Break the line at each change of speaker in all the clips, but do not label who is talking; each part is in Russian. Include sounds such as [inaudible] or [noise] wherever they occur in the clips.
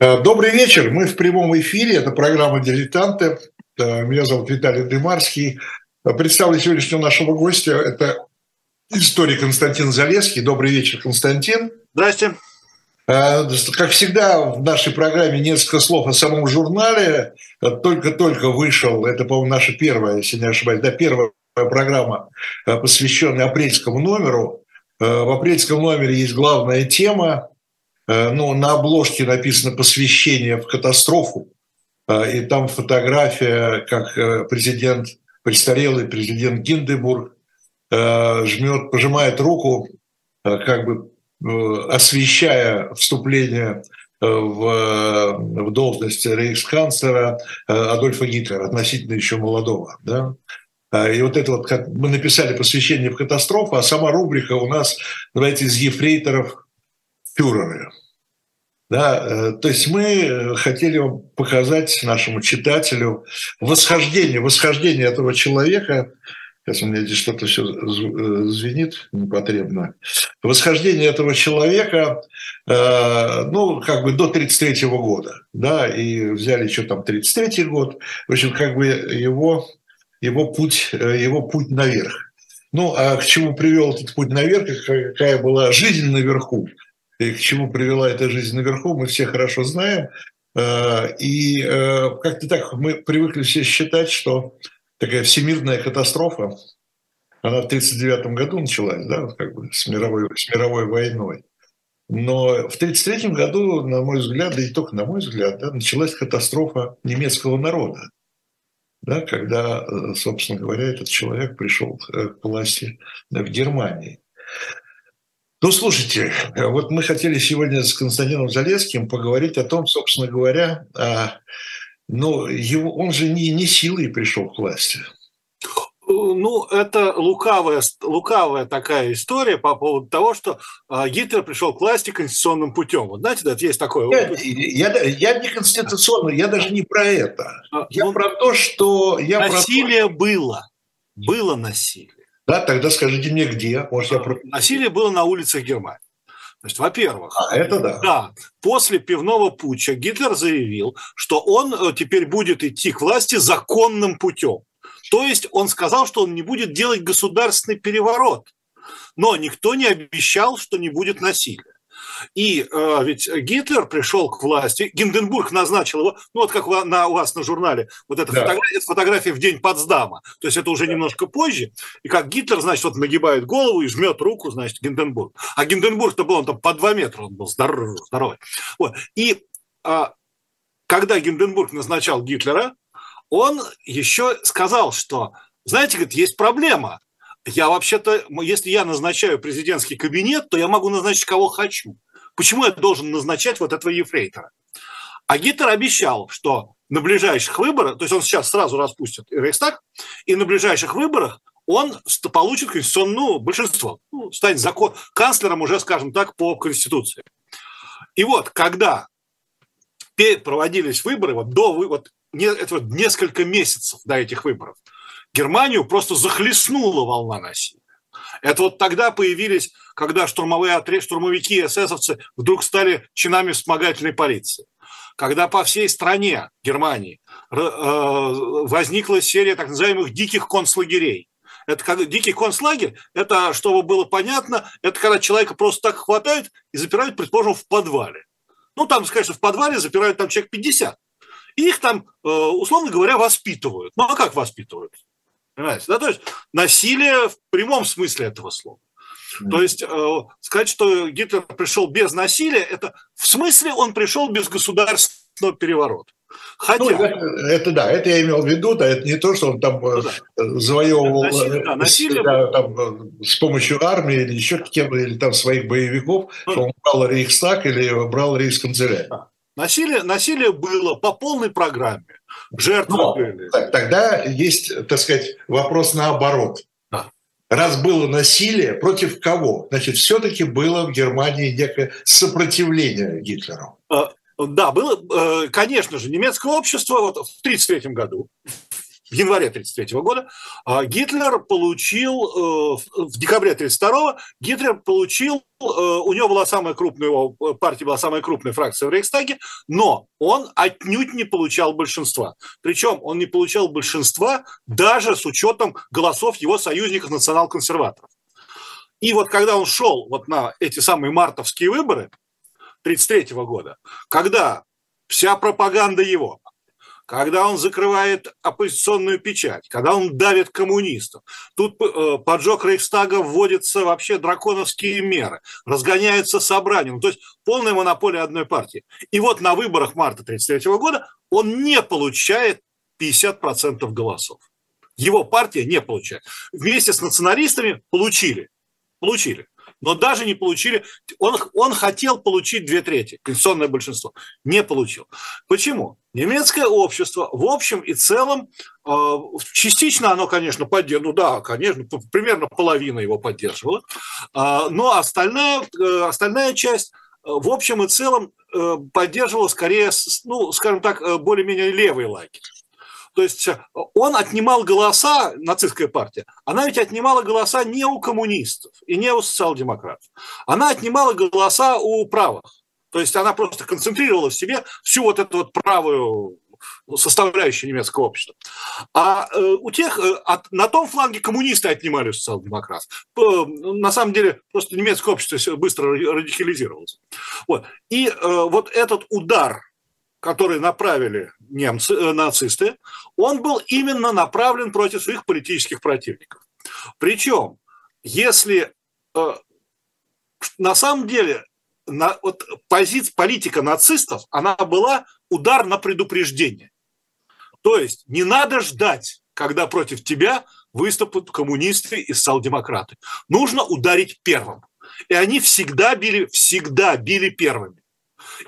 Э, добрый вечер. Мы в прямом эфире. Это программа «Дилетанты». Э, меня зовут Виталий Дымарский. Э, представлю сегодняшнего нашего гостя. Это историк Константин Залеский. Добрый вечер, Константин.
Здрасте.
Как всегда, в нашей программе несколько слов о самом журнале. Только-только вышел, это, по-моему, наша первая, если не ошибаюсь, да, первая программа, посвященная апрельскому номеру. В апрельском номере есть главная тема ну, на обложке написано «Посвящение в катастрофу», э, и там фотография, как э, президент, престарелый президент Гиндебург жмет, пожимает руку, как бы освещая вступление в, в должность рейхсканцлера Адольфа Гитлера, относительно еще молодого. Да? И вот это вот, как мы написали посвящение в катастрофу, а сама рубрика у нас, давайте, из ефрейторов фюреры. Да, э, то есть мы э, хотели показать нашему читателю восхождение, восхождение этого человека. Сейчас у меня здесь что-то все э, звенит непотребно. Восхождение этого человека, ну, как бы до 33 года, да, и взяли еще там 33 год. В общем, как бы его, его, путь, его путь наверх. Ну, а к чему привел этот путь наверх, какая была жизнь наверху, и к чему привела эта жизнь наверху, мы все хорошо знаем. Э, и э, как-то так мы привыкли все считать, что такая всемирная катастрофа, она в 1939 году началась, да, как бы с мировой, с мировой войной. Но в 1933 году, на мой взгляд, да и только на мой взгляд, да, началась катастрофа немецкого народа. Да, когда, э, собственно говоря, этот человек пришел к власти в Германии. Ну, слушайте, вот мы хотели сегодня с Константином Залецким поговорить о том, собственно говоря, а, ну, его, он же не, не силой пришел к власти.
Ну, это лукавая, лукавая такая история по поводу того, что а, Гитлер пришел к власти конституционным путем. Вот знаете, да, есть такое.
Я, я, я не конституционный, я даже не про это. А, я ну, про то, что... Я
насилие про было. Было насилие.
Да, тогда скажите мне, где? Может, я...
Насилие было на улицах Германии. Значит, во-первых,
а, это да.
да, после пивного путча Гитлер заявил, что он э, теперь будет идти к власти законным путем. То есть он сказал, что он не будет делать государственный переворот. Но никто не обещал, что не будет насилия. И э, ведь Гитлер пришел к власти, Гинденбург назначил его, ну вот как на, у вас на журнале, вот эта да. фотография, фотография в день Потсдама, то есть это уже да. немножко позже, и как Гитлер, значит, вот нагибает голову и жмет руку, значит, Гинденбург. А Гинденбург-то был, он там по два метра, он был здоровый. здоровый. Вот. И э, когда Гинденбург назначал Гитлера, он еще сказал, что, знаете, говорит, есть проблема, я вообще-то, если я назначаю президентский кабинет, то я могу назначить кого хочу. Почему я должен назначать вот этого ефрейтора? А Гитлер обещал, что на ближайших выборах, то есть он сейчас сразу распустит Рейхстаг, и на ближайших выборах он получит конституционное ну, большинство, ну, станет закон, канцлером уже, скажем так, по Конституции. И вот, когда проводились выборы, вот до вот, этого несколько месяцев до этих выборов, Германию просто захлестнула волна насилия. Это вот тогда появились, когда штурмовые отряды, штурмовики и эсэсовцы вдруг стали чинами вспомогательной полиции. Когда по всей стране Германии э, возникла серия так называемых диких концлагерей. Это как дикий концлагерь, это, чтобы было понятно, это когда человека просто так хватают и запирают, предположим, в подвале. Ну, там, конечно, в подвале запирают там человек 50. И их там, э, условно говоря, воспитывают. Ну, а как воспитывают? Понимаете? Да, то есть насилие в прямом смысле этого слова. Mm. То есть э, сказать, что Гитлер пришел без насилия, это в смысле он пришел без государственного переворота.
Хотя... Ну, это, это да, это я имел в виду, да, это не то, что он там ну, да. завоевывал насилие, да, насилие... Да, там, с помощью армии или еще кем или там своих боевиков, ну, что он брал Рейхстаг или брал Рейхсканцелярию. Да.
Насилие, насилие было по полной программе. Жертвы Но, были.
Тогда есть, так сказать, вопрос наоборот. Да. Раз было насилие, против кого? Значит, все-таки было в Германии некое сопротивление Гитлеру.
А, да, было, э, конечно же, немецкое общество вот в 1933 году, в январе 1933 года, а Гитлер получил, э, в декабре 1932 Гитлер получил, э, у него была самая крупная, его партия была самая крупная фракция в Рейхстаге, но он отнюдь не получал большинства. Причем он не получал большинства даже с учетом голосов его союзников национал-консерваторов. И вот когда он шел вот на эти самые мартовские выборы 1933 года, когда вся пропаганда его, когда он закрывает оппозиционную печать, когда он давит коммунистов. Тут э, поджог Рейхстага вводятся вообще драконовские меры, разгоняются собрания. Ну, то есть полная монополия одной партии. И вот на выборах марта 1933 года он не получает 50% голосов. Его партия не получает. Вместе с националистами получили. Получили но даже не получили. Он, он хотел получить две трети, конституционное большинство. Не получил. Почему? Немецкое общество в общем и целом, э, частично оно, конечно, поддерживало, ну да, конечно, примерно половина его поддерживала, э, но остальная, э, остальная часть в общем и целом поддерживала скорее, ну, скажем так, более-менее левый лагерь. То есть э, он отнимал голоса, нацистская партия, она ведь отнимала голоса не у коммунистов и не у социал-демократов. Она отнимала голоса у правых. То есть она просто концентрировала в себе всю вот эту вот правую составляющую немецкого общества. А э, у тех, э, на том фланге коммунисты отнимали социал-демократов. На самом деле просто немецкое общество быстро радикализировалось. Вот. И вот этот удар который направили немцы, э, нацисты, он был именно направлен против своих политических противников. Причем, если э, на самом деле на, вот, позиция, политика нацистов, она была удар на предупреждение. То есть не надо ждать, когда против тебя выступят коммунисты и социал-демократы. Нужно ударить первым. И они всегда били, всегда били первыми.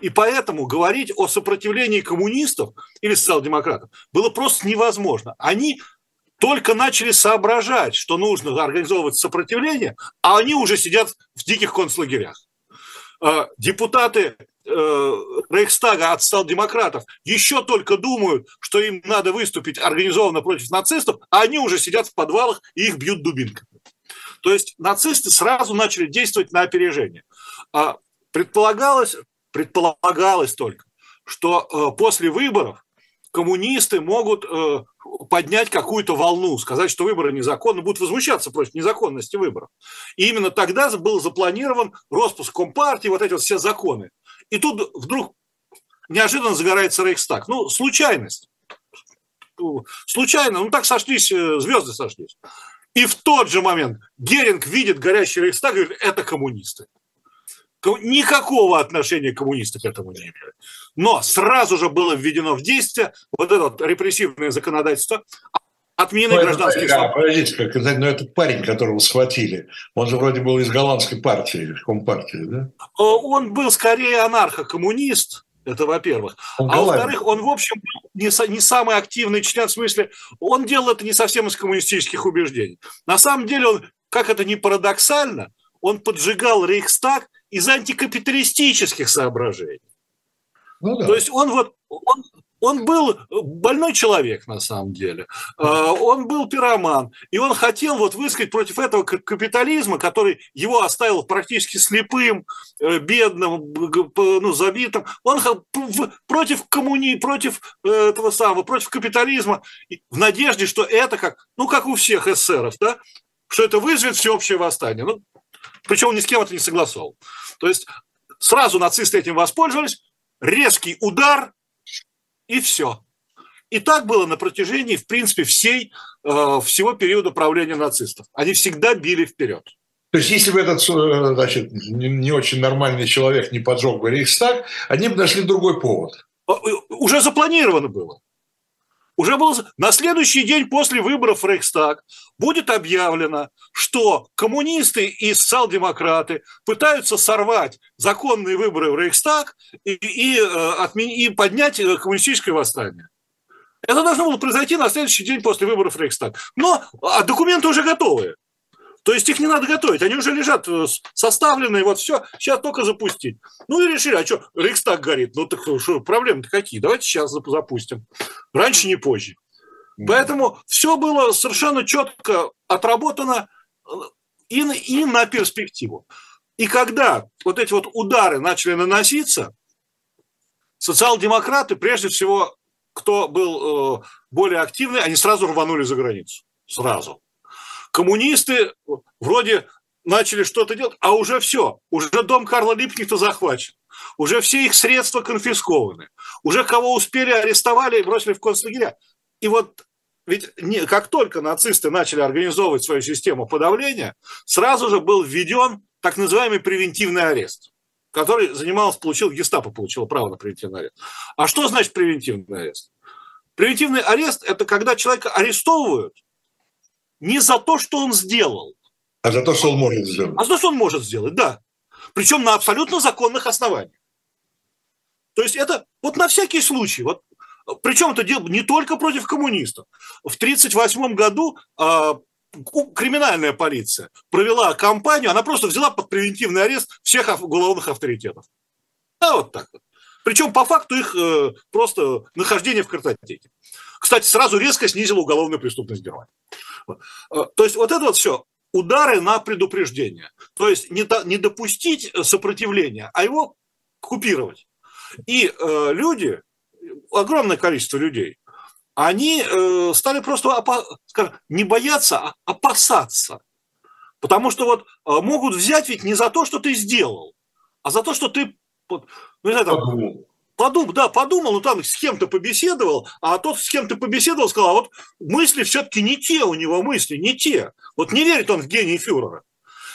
И поэтому говорить о сопротивлении коммунистов или социал-демократов было просто невозможно. Они только начали соображать, что нужно организовывать сопротивление, а они уже сидят в диких концлагерях. Э, депутаты э, Рейхстага от социал-демократов еще только думают, что им надо выступить организованно против нацистов, а они уже сидят в подвалах и их бьют дубинками. То есть нацисты сразу начали действовать на опережение. А предполагалось, предполагалось только, что э, после выборов коммунисты могут э, поднять какую-то волну, сказать, что выборы незаконны, будут возмущаться против незаконности выборов. И именно тогда был запланирован распуск Компартии, вот эти вот все законы. И тут вдруг неожиданно загорается Рейхстаг. Ну, случайность. Случайно, ну так сошлись, э, звезды сошлись. И в тот же момент Геринг видит горящий Рейхстаг и говорит, это коммунисты никакого отношения коммунисты к этому не имели. Но сразу же было введено в действие вот это вот репрессивное законодательство, отменены ну, гражданские
это, свободы. Подождите, как, но ну, этот парень, которого схватили, он же вроде был из голландской партии, компартии, да?
Э, он был скорее анархо-коммунист, это во-первых. А во-вторых, он, в общем, не, не самый активный член, в смысле, он делал это не совсем из коммунистических убеждений. На самом деле он, как это ни парадоксально, он поджигал Рейхстаг из антикапиталистических соображений. Ну, да. То есть он вот он, он был больной человек на самом деле, а, он был пироман, и он хотел вот высказать против этого капитализма, который его оставил практически слепым, э, бедным, ну, забитым. Он против коммуни, против э, этого самого, против капитализма, в надежде, что это как, ну, как у всех эсеров, да, что это вызовет всеобщее восстание. Ну, причем он ни с кем это не согласовал. То есть сразу нацисты этим воспользовались, резкий удар и все. И так было на протяжении, в принципе, всей, э, всего периода правления нацистов. Они всегда били вперед.
То есть, если бы этот э, значит, не очень нормальный человек не поджег бы Рейхстаг, они бы нашли другой повод.
Э, уже запланировано было уже был на следующий день после выборов в Рейхстаг будет объявлено, что коммунисты и социал-демократы пытаются сорвать законные выборы в Рейхстаг и, и, э, и поднять э, коммунистическое восстание. Это должно было произойти на следующий день после выборов в Рейхстаг. Но а документы уже готовы. То есть их не надо готовить, они уже лежат э, составленные, вот все, сейчас только запустить. Ну и решили, а что, Рейхстаг горит, ну так что, проблемы-то какие, давайте сейчас запустим. Раньше, не позже. Поэтому все было совершенно четко отработано э, и, и на перспективу. И когда вот эти вот удары начали наноситься, социал-демократы, прежде всего, кто был э, более активный, они сразу рванули за границу. Сразу. Коммунисты вроде начали что-то делать, а уже все, уже дом Карла Липкнехта захвачен, уже все их средства конфискованы, уже кого успели арестовали и бросили в концлагеря. И вот ведь не, как только нацисты начали организовывать свою систему подавления, сразу же был введен так называемый превентивный арест, который занимался, получил гестапо, получил право на превентивный арест. А что значит превентивный арест? Превентивный арест – это когда человека арестовывают не за то, что он сделал,
а за то, что он может сделать.
А за то, что он может сделать, да. Причем на абсолютно законных основаниях. То есть это вот на всякий случай. Вот, причем это дело не только против коммунистов. В 1938 году э, криминальная полиция провела кампанию, она просто взяла под превентивный арест всех уголовных авторитетов. А вот так вот. Причем по факту их э, просто нахождение в картотеке. Кстати, сразу резко снизило уголовную преступность Германии. Э, то есть вот это вот все удары на предупреждение. То есть не, не допустить сопротивления, а его купировать. И э, люди, огромное количество людей, они э, стали просто опа- скажем, не бояться, а опасаться. Потому что вот э, могут взять ведь не за то, что ты сделал, а за то, что ты вот, ну, не знаю, там, подумал, да, подумал, ну там с кем-то побеседовал, а тот с кем-то побеседовал, сказал, а вот мысли все-таки не те у него мысли, не те. Вот не верит он в гений фюрера.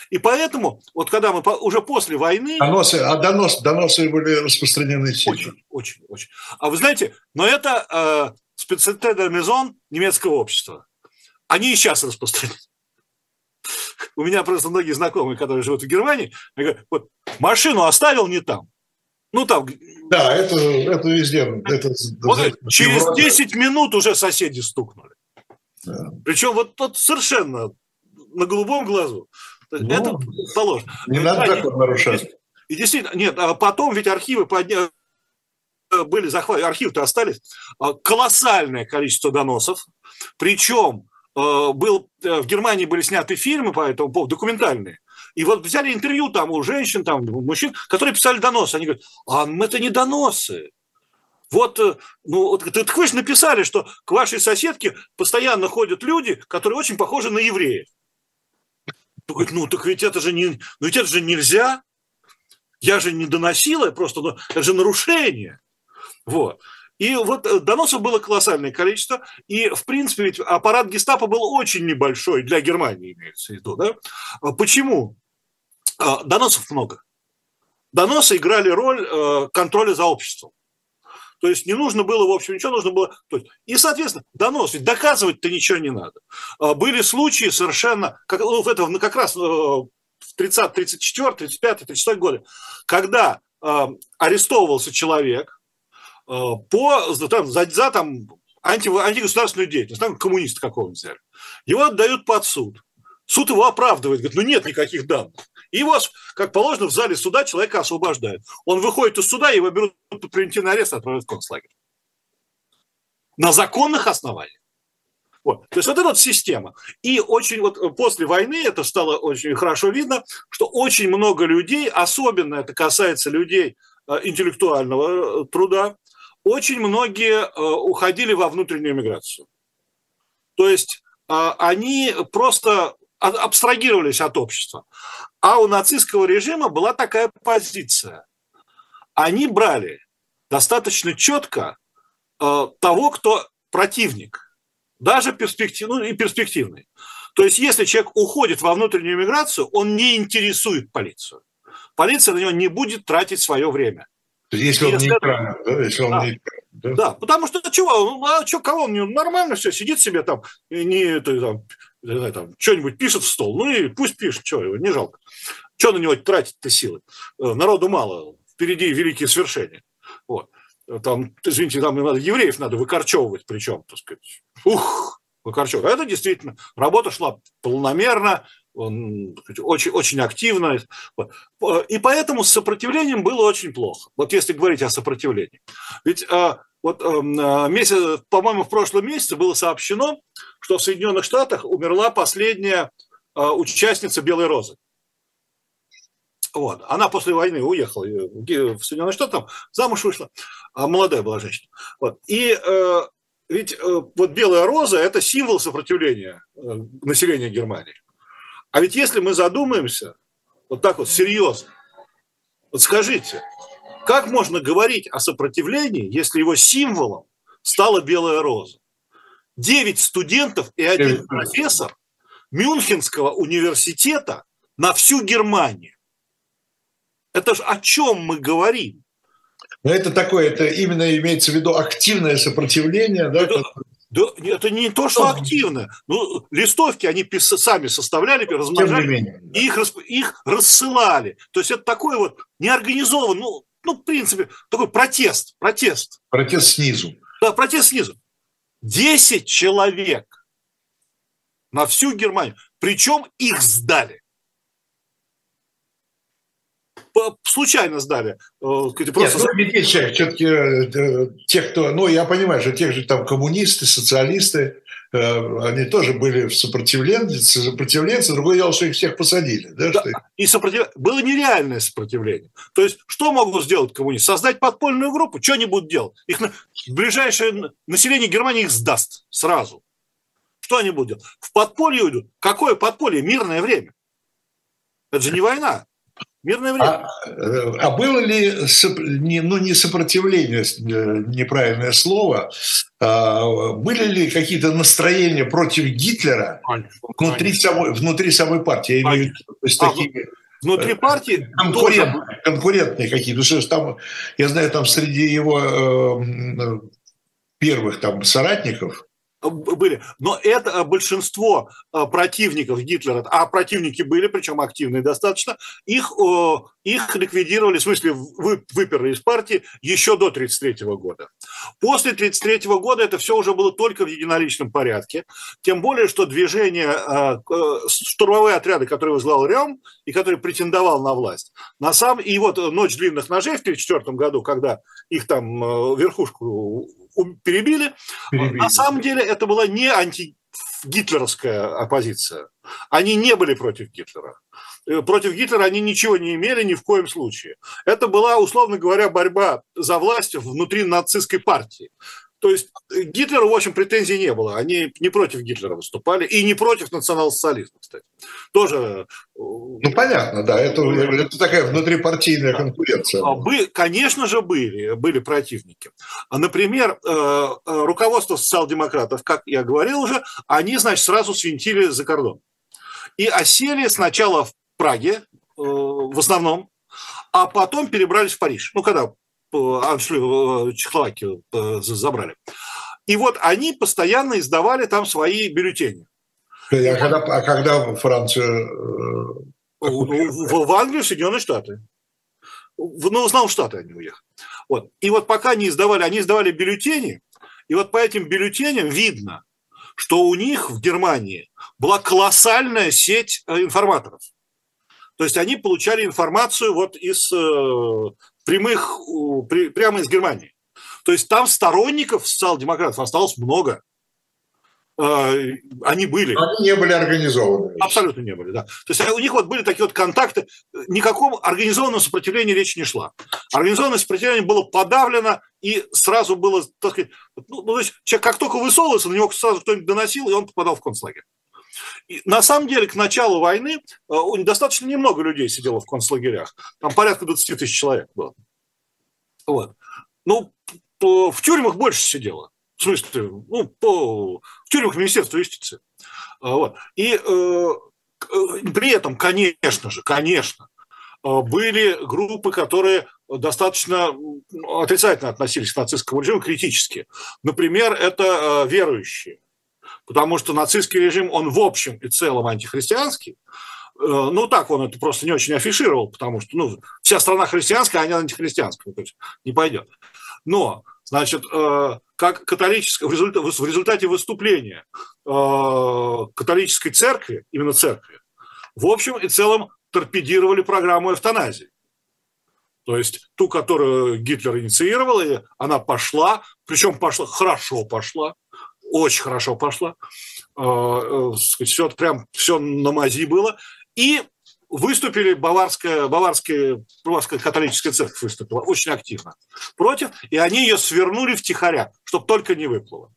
И поэтому, вот когда мы уже после войны...
Доносы, а донос, доносы были распространены
сильно. Очень, очень, очень. А вы знаете, но это э, специалитет Мезон немецкого общества. Они и сейчас распространены. У меня просто многие знакомые, которые живут в Германии, говорят, вот машину оставил не там, ну, там...
Да, это, это везде. Это,
вот это, через Европе. 10 минут уже соседи стукнули. Да. Причем вот тот совершенно на голубом глазу. Ну, это положено.
Не надо а, так нарушать.
И действительно, нет, а потом ведь архивы подня... были захвачены, архивы-то остались, а, колоссальное количество доносов, причем э, был, э, в Германии были сняты фильмы по этому поводу, документальные, и вот взяли интервью там у женщин, там, у мужчин, которые писали доносы. Они говорят, а это не доносы. Вот, э, ну, так вы же написали, что к вашей соседке постоянно ходят люди, которые очень похожи на евреев. Ну, так ведь это же не, ну, ведь это же нельзя. Я же не доносила, просто, ну, это же нарушение. Вот. И вот э, доносов было колоссальное количество, и, в принципе, ведь аппарат гестапо был очень небольшой для Германии, имеется в виду. Да? А почему? А, доносов много. Доносы играли роль э, контроля за обществом. То есть не нужно было, в общем, ничего, нужно было... И, соответственно, донос, ведь доказывать-то ничего не надо. А, были случаи совершенно, как, ну, в этом, как раз э, в 30, 34, 35, 36 годы, когда э, арестовывался человек э, по, там, за, за там, анти, антигосударственную деятельность, там коммуниста какого-нибудь взяли. Его отдают под суд. Суд его оправдывает, говорит, ну нет никаких данных. И его, как положено, в зале суда человека освобождают. Он выходит из суда, его берут под превентивный арест и отправляют в концлагерь. На законных основаниях. Вот. То есть вот эта вот система. И очень вот после войны это стало очень хорошо видно, что очень много людей, особенно это касается людей э, интеллектуального э, труда, очень многие э, уходили во внутреннюю миграцию. То есть они просто абстрагировались от общества. А у нацистского режима была такая позиция. Они брали достаточно четко э, того, кто противник, даже перспектив, ну, и перспективный. То есть, если человек уходит во внутреннюю миграцию, он не интересует полицию. Полиция на него не будет тратить свое время.
Если он нейтрален, да? Если он
да. Да? да, потому что чего, ну, а что, кого он нормально все, сидит себе там, не, там, там, что-нибудь пишет в стол, ну и пусть пишет, что его, не жалко. Что на него тратить-то силы? Э, народу мало, впереди великие свершения. Вот. Там, извините, там надо, евреев надо выкорчевывать, причем, так сказать. Ух, выкорчевывать. А это действительно, работа шла полномерно, очень, очень активно. И поэтому с сопротивлением было очень плохо. Вот если говорить о сопротивлении. Ведь э, Вот э, месяц, по-моему, в прошлом месяце было сообщено, что в Соединенных Штатах умерла последняя э, участница Белой Розы. Вот. Она после войны уехала в Соединенные Штаты, там замуж вышла, а молодая была женщина. Вот. И э, ведь э, вот белая роза – это символ сопротивления э, населения Германии. А ведь если мы задумаемся, вот так вот серьезно, вот скажите, как можно говорить о сопротивлении, если его символом стала белая роза? Девять студентов и один профессор Мюнхенского университета на всю Германию. Это же о чем мы говорим?
Но это такое, это именно имеется в виду активное сопротивление, да? Это,
да, это не то, что активно. Ну, листовки они пис, сами составляли, размножали, и их, их рассылали. То есть это такой вот неорганизованный, ну, ну, в принципе, такой протест, протест.
Протест снизу.
Да, протест снизу. Десять человек на всю Германию. Причем их сдали случайно сдали.
Э, просто... Нет, ну, ведь все-таки э, тех, кто, ну, я понимаю, что тех же там коммунисты, социалисты, э, они тоже были в сопротивлении, сопротивленцы, другое дело, что их всех посадили. Да, да. Что...
И сопротив... было нереальное сопротивление. То есть, что могут сделать коммунисты? Создать подпольную группу? Что они будут делать? Их на... Ближайшее население Германии их сдаст сразу. Что они будут делать? В подполье уйдут. Какое подполье? Мирное время. Это же не война. Мирное время.
А, а было ли, ну не сопротивление, э, неправильное слово, а были ли какие-то настроения против Гитлера внутри самой, внутри самой партии? Я имею в виду, то есть, а, такие,
внутри э, партии
конкурент, тоже... конкурентные какие-то. Что там, я знаю, там среди его э, первых там соратников
были. Но это э, большинство э, противников Гитлера, а противники были, причем активные достаточно, их, их ликвидировали, в смысле выперли из партии еще до 1933 года. После 1933 года это все уже было только в единоличном порядке, тем более, что движение, э, штурмовые отряды, которые возглавил Рем и который претендовал на власть, на самом, и вот «Ночь длинных ножей» в 1934 году, когда их там верхушку перебили. перебили. На самом деле это была не антигитлеровская оппозиция. Они не были против Гитлера. Э, против Гитлера они ничего не имели ни в коем случае. Это была, условно говоря, борьба за власть внутри нацистской партии. То есть э, Гитлеру, в общем, претензий не было. Они не против Гитлера выступали и не против национал-социализма, кстати. Тоже... Э,
ну, понятно, да. Это, это такая внутрипартийная конкуренция. А
бы, конечно же, были, были противники. А, например, э, руководство социал-демократов, как я говорил уже, они, значит, сразу свинтили за кордон. И осели сначала в Праге, в основном, а потом перебрались в Париж. Ну, когда Аншлю, Чехословакию э, забрали. И вот они постоянно издавали там свои бюллетени.
А когда, а когда Франция? Э,
в, в Англию, Соединенные Штаты. В, ну, основном Штаты они уехали. Вот. И вот пока не издавали, они издавали бюллетени, и вот по этим бюллетеням видно, что у них в Германии была колоссальная сеть э, информаторов. То есть они получали информацию вот из прямых, прямо из Германии. То есть там сторонников социал-демократов осталось много. А, они были.
Они не были организованы.
Абсолютно не были, да. То есть у них вот были такие вот контакты. Никаком организованном сопротивлении речи не шла. Организованное сопротивление было подавлено, и сразу было, так сказать, ну, ну то есть человек как только высовывался, на него сразу кто-нибудь доносил, и он попадал в концлагерь. И на самом деле, к началу войны э, достаточно немного людей сидело в концлагерях. Там порядка 20 тысяч человек было. Вот. Ну, в тюрьмах больше сидело. В смысле, ну, по, в тюрьмах Министерства юстиции. А, вот. И э, э, при этом, конечно же, конечно, были группы, которые достаточно отрицательно относились к нацистскому режиму, критически. Например, это верующие потому что нацистский режим, он в общем и целом антихристианский. Э, ну, так он это просто не очень афишировал, потому что ну, вся страна христианская, а не антихристианская, то есть не пойдет. Но, значит, э, как результате, в результате выступления э, католической церкви, именно церкви, в общем и целом торпедировали программу эвтаназии. То есть ту, которую Гитлер инициировал, и она пошла, причем пошла, хорошо пошла, очень хорошо пошла. Э, все прям все на мази было. И выступили баварская, баварская, баварская католическая церковь выступила очень активно против, и они ее свернули втихаря, чтобы только не выплыло.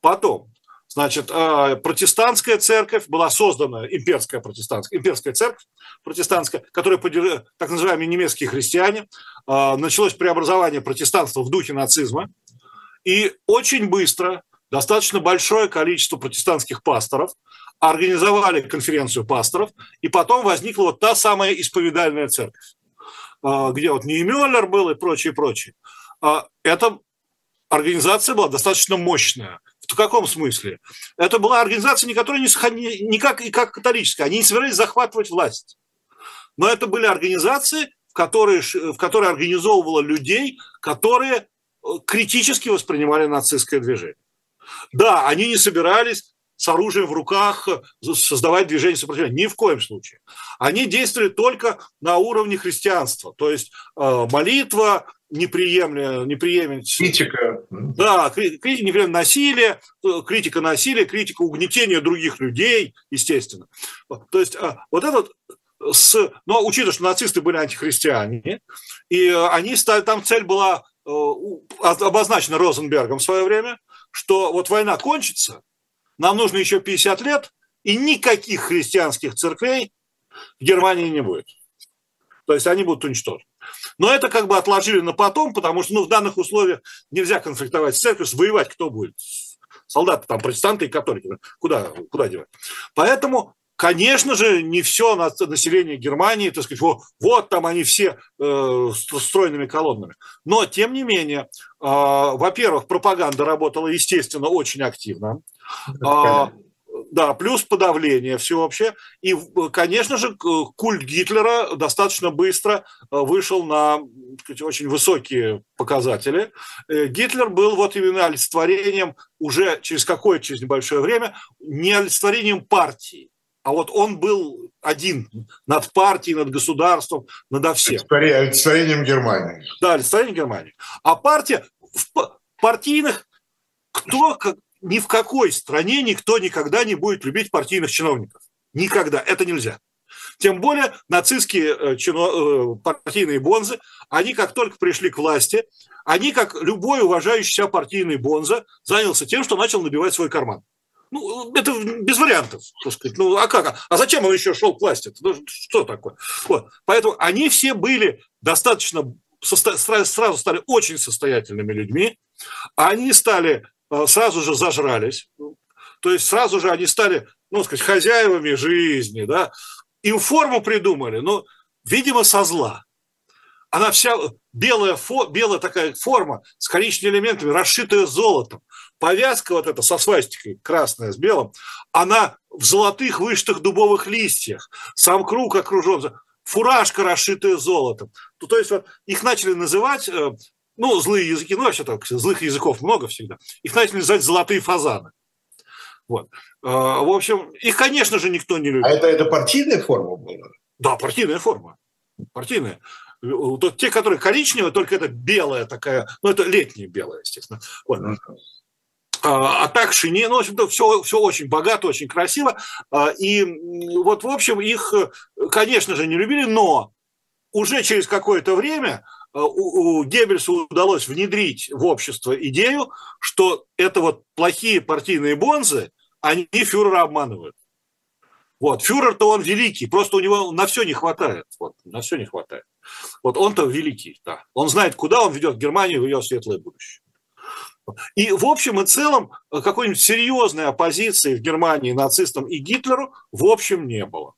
Потом, значит, э, протестантская церковь была создана, имперская протестантская, имперская церковь протестантская, которая поддерживала так называемые немецкие христиане. Э, началось преобразование протестанства в духе нацизма, и очень быстро достаточно большое количество протестантских пасторов организовали конференцию пасторов, и потом возникла вот та самая исповедальная церковь, а, где вот Неймюллер был и прочее, прочее. А, эта организация была достаточно мощная. В каком смысле? Это была организация, которая не, не как, и как католическая, они не собирались захватывать власть. Но это были организации, в которые, в которые организовывало людей, которые э, критически воспринимали нацистское движение. Да, они не собирались с оружием в руках создавать движение сопротивления. Ни в коем случае. Они действовали только на уровне христианства. То есть э, молитва, неприемля, неприемлемость...
Критика.
Да, критика неприемлемость насилия, э, критика насилия, критика угнетения других людей, естественно. То есть э, вот этот с, но учитывая, что нацисты были антихристиане, и они стали, там цель была обозначена Розенбергом в свое время, что вот война кончится, нам нужно еще 50 лет, и никаких христианских церквей в Германии не будет. То есть они будут уничтожены. Но это как бы отложили на потом, потому что ну, в данных условиях нельзя конфликтовать с церковью, воевать кто будет? Солдаты там, протестанты и католики. Куда, куда девать? Поэтому Конечно же, не все население Германии, так сказать, вот, вот там они все э, стройными колоннами. Но, тем не менее, э, во-первых, пропаганда работала, естественно, очень активно. Э, да, плюс подавление всеобщее. И, конечно же, культ Гитлера достаточно быстро э, вышел на сказать, очень высокие показатели. Э, Гитлер был вот именно олицетворением уже через какое-то, через небольшое время, не олицетворением партии, а вот он был один над партией, над государством, над всем.
Олицетворением Германии.
Да, олицетворением Германии. А партия, в партийных, кто, как, ни в какой стране никто никогда не будет любить партийных чиновников. Никогда. Это нельзя. Тем более нацистские э, чино, э, партийные бонзы, они как только пришли к власти, они, как любой уважающий себя партийный бонза, занялся тем, что начал набивать свой карман. Ну, это без вариантов, так сказать. Ну, а как? А зачем он еще шел к власти? Ну, что такое? Вот. Поэтому они все были достаточно, сразу стали очень состоятельными людьми. Они стали, э, сразу же зажрались. То есть сразу же они стали, ну, сказать, хозяевами жизни, да. Им форму придумали, но, видимо, со зла. Она вся белая, фо, белая такая форма с коричневыми элементами, расшитая золотом повязка вот эта со свастикой, красная с белым, она в золотых вышитых дубовых листьях, сам круг окружен, фуражка, расшитая золотом. Ну, то есть вот их начали называть, э, ну, злые языки, ну, вообще так, злых языков много всегда, их начали называть золотые фазаны. Вот. Э, в общем, их, конечно же, никто не любит. А
это, это партийная форма была?
Да, партийная форма. Партийная. Вот те, которые коричневые, только это белая такая, ну, это летняя белая, естественно. Вот. А, а так шине, ну, в общем-то, все, все очень богато, очень красиво. А, и вот, в общем, их, конечно же, не любили, но уже через какое-то время у, у Геббельсу удалось внедрить в общество идею, что это вот плохие партийные бонзы, они фюрера обманывают. Вот, фюрер-то он великий, просто у него на все не хватает, вот, на все не хватает. Вот он-то великий, да. Он знает, куда он ведет Германию в ее светлое будущее. И в общем и целом какой-нибудь серьезной оппозиции в Германии нацистам и Гитлеру в общем не было.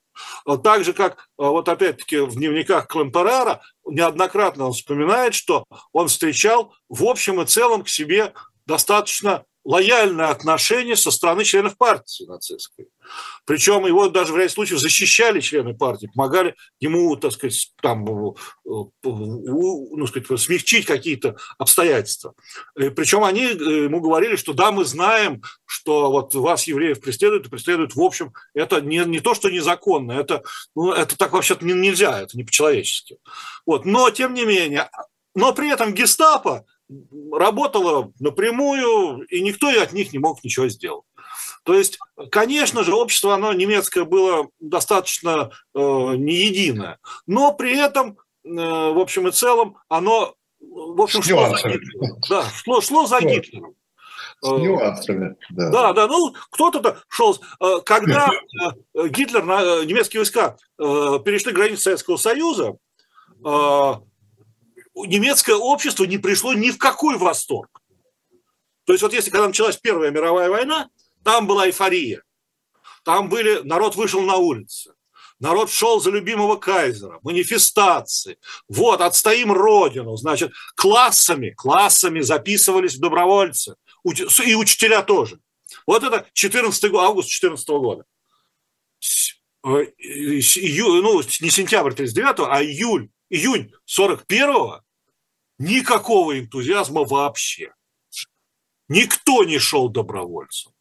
Так же, как вот опять-таки в дневниках Клемперара неоднократно он вспоминает, что он встречал в общем и целом к себе достаточно лояльное отношение со стороны членов партии нацистской. Причем его даже в ряде случаев защищали члены партии, помогали ему, так сказать, там, э, ну, сказать, смягчить какие-то обстоятельства. И причем они э, ему говорили, что да, мы знаем, что вот вас, евреев, преследуют, и преследуют, в общем, это не, не то, что незаконно, это, ну, это так вообще-то нельзя, это не по-человечески. Вот. Но, тем не менее, но при этом гестапо работала напрямую, и никто от них не мог ничего сделать. То есть, конечно же, общество оно немецкое было достаточно э, не единое, но при этом, э, в общем и целом, оно, в общем, шло за Гитлером. Да, шло, шло за Гитлером. С э, нюансами, да. Да, да, ну кто-то шел. Э, когда э, Гитлер, немецкие войска перешли границы Советского Союза, немецкое общество не пришло ни в какой восторг. То есть вот если когда началась Первая мировая война, там была эйфория. Там были, народ вышел на улицы. Народ шел за любимого кайзера, манифестации. Вот, отстоим родину. Значит, классами, классами записывались добровольцы. И учителя тоже. Вот это 14 август 2014 года. Э, ну, не сентябрь 39 а июль, июнь 41 Никакого энтузиазма вообще. Никто не шел добровольцем.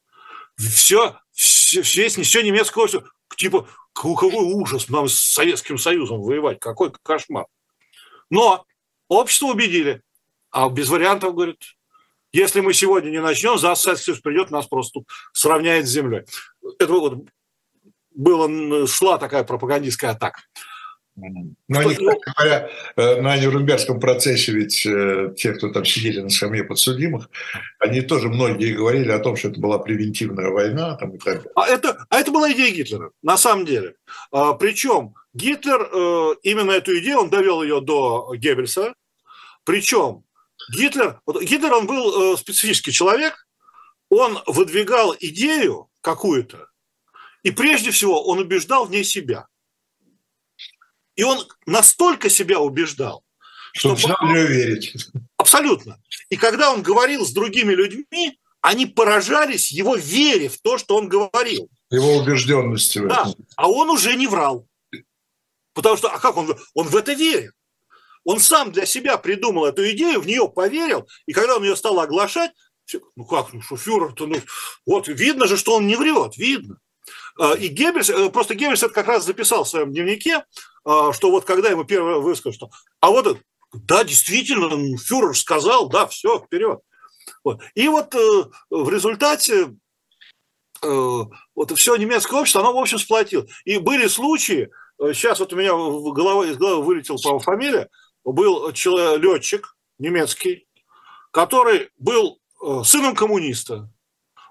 Все, все, все, все немецкое общество, типа, какой ужас нам с Советским Союзом воевать, какой кошмар. Но общество убедили, а без вариантов, говорит, если мы сегодня не начнем, завтра Советский Союз придет, нас просто сравняет с землей. Это вот было, шла такая пропагандистская атака.
Но они, кстати говоря, э, на Нюрнбергском процессе ведь э, те, кто там сидели на скамье подсудимых, они тоже многие говорили о том, что это была превентивная война там, и так далее.
А это, а это была идея Гитлера, на самом деле. А, причем Гитлер, э, именно эту идею, он довел ее до Геббельса. Причем Гитлер, Гитлер, он был специфический человек, он выдвигал идею какую-то, и прежде всего он убеждал в ней себя – и он настолько себя убеждал,
что в нее верить.
Абсолютно. И когда он говорил с другими людьми, они поражались его вере в то, что он говорил.
Его убежденности.
Да, а он уже не врал. Потому что, а как он? Он в это верит. Он сам для себя придумал эту идею, в нее поверил, и когда он ее стал оглашать, ну как, ну что фюрер-то, ну вот видно же, что он не врет, видно. А, и Геббельс, э, просто Геббельс это как раз записал в своем дневнике, что вот когда ему первый высказал, что а вот да, действительно, фюрер сказал, да, все, вперед. Вот. И вот э, в результате э, вот все немецкое общество, оно, в общем, сплотило. И были случаи, сейчас вот у меня в голове, из головы вылетел, по фамилия, был человек, летчик немецкий, который был сыном коммуниста.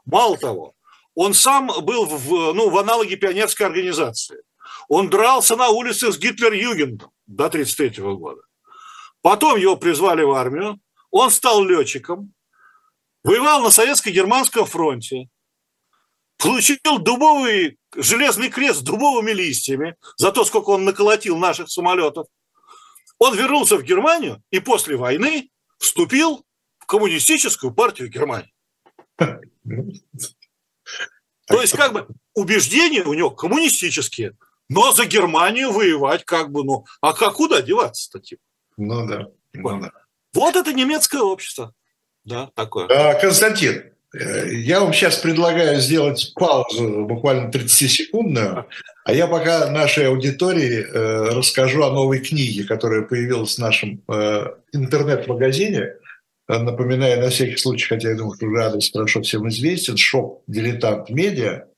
Мало того, он сам был в, ну, в аналоге пионерской организации. Он дрался на улице с Гитлер-Югендом до 1933 года. Потом его призвали в армию, он стал летчиком, воевал на советско-германском фронте, получил дубовый железный крест с дубовыми листьями за то, сколько он наколотил наших самолетов. Он вернулся в Германию и после войны вступил в коммунистическую партию Германии. [laughs] То есть, как бы, убеждения у него коммунистические, но за Германию воевать как бы, ну, а как куда деваться-то, типа?
Ну да, ну
да. Вот это немецкое общество, да, такое.
А, Константин, э, я вам сейчас предлагаю сделать паузу буквально 30-секундную, а я пока нашей аудитории э, расскажу о новой книге, которая появилась в нашем э, интернет-магазине. Напоминаю на всякий случай, хотя я думаю, что уже адрес хорошо всем известен, шоп «Дилетант Медиа».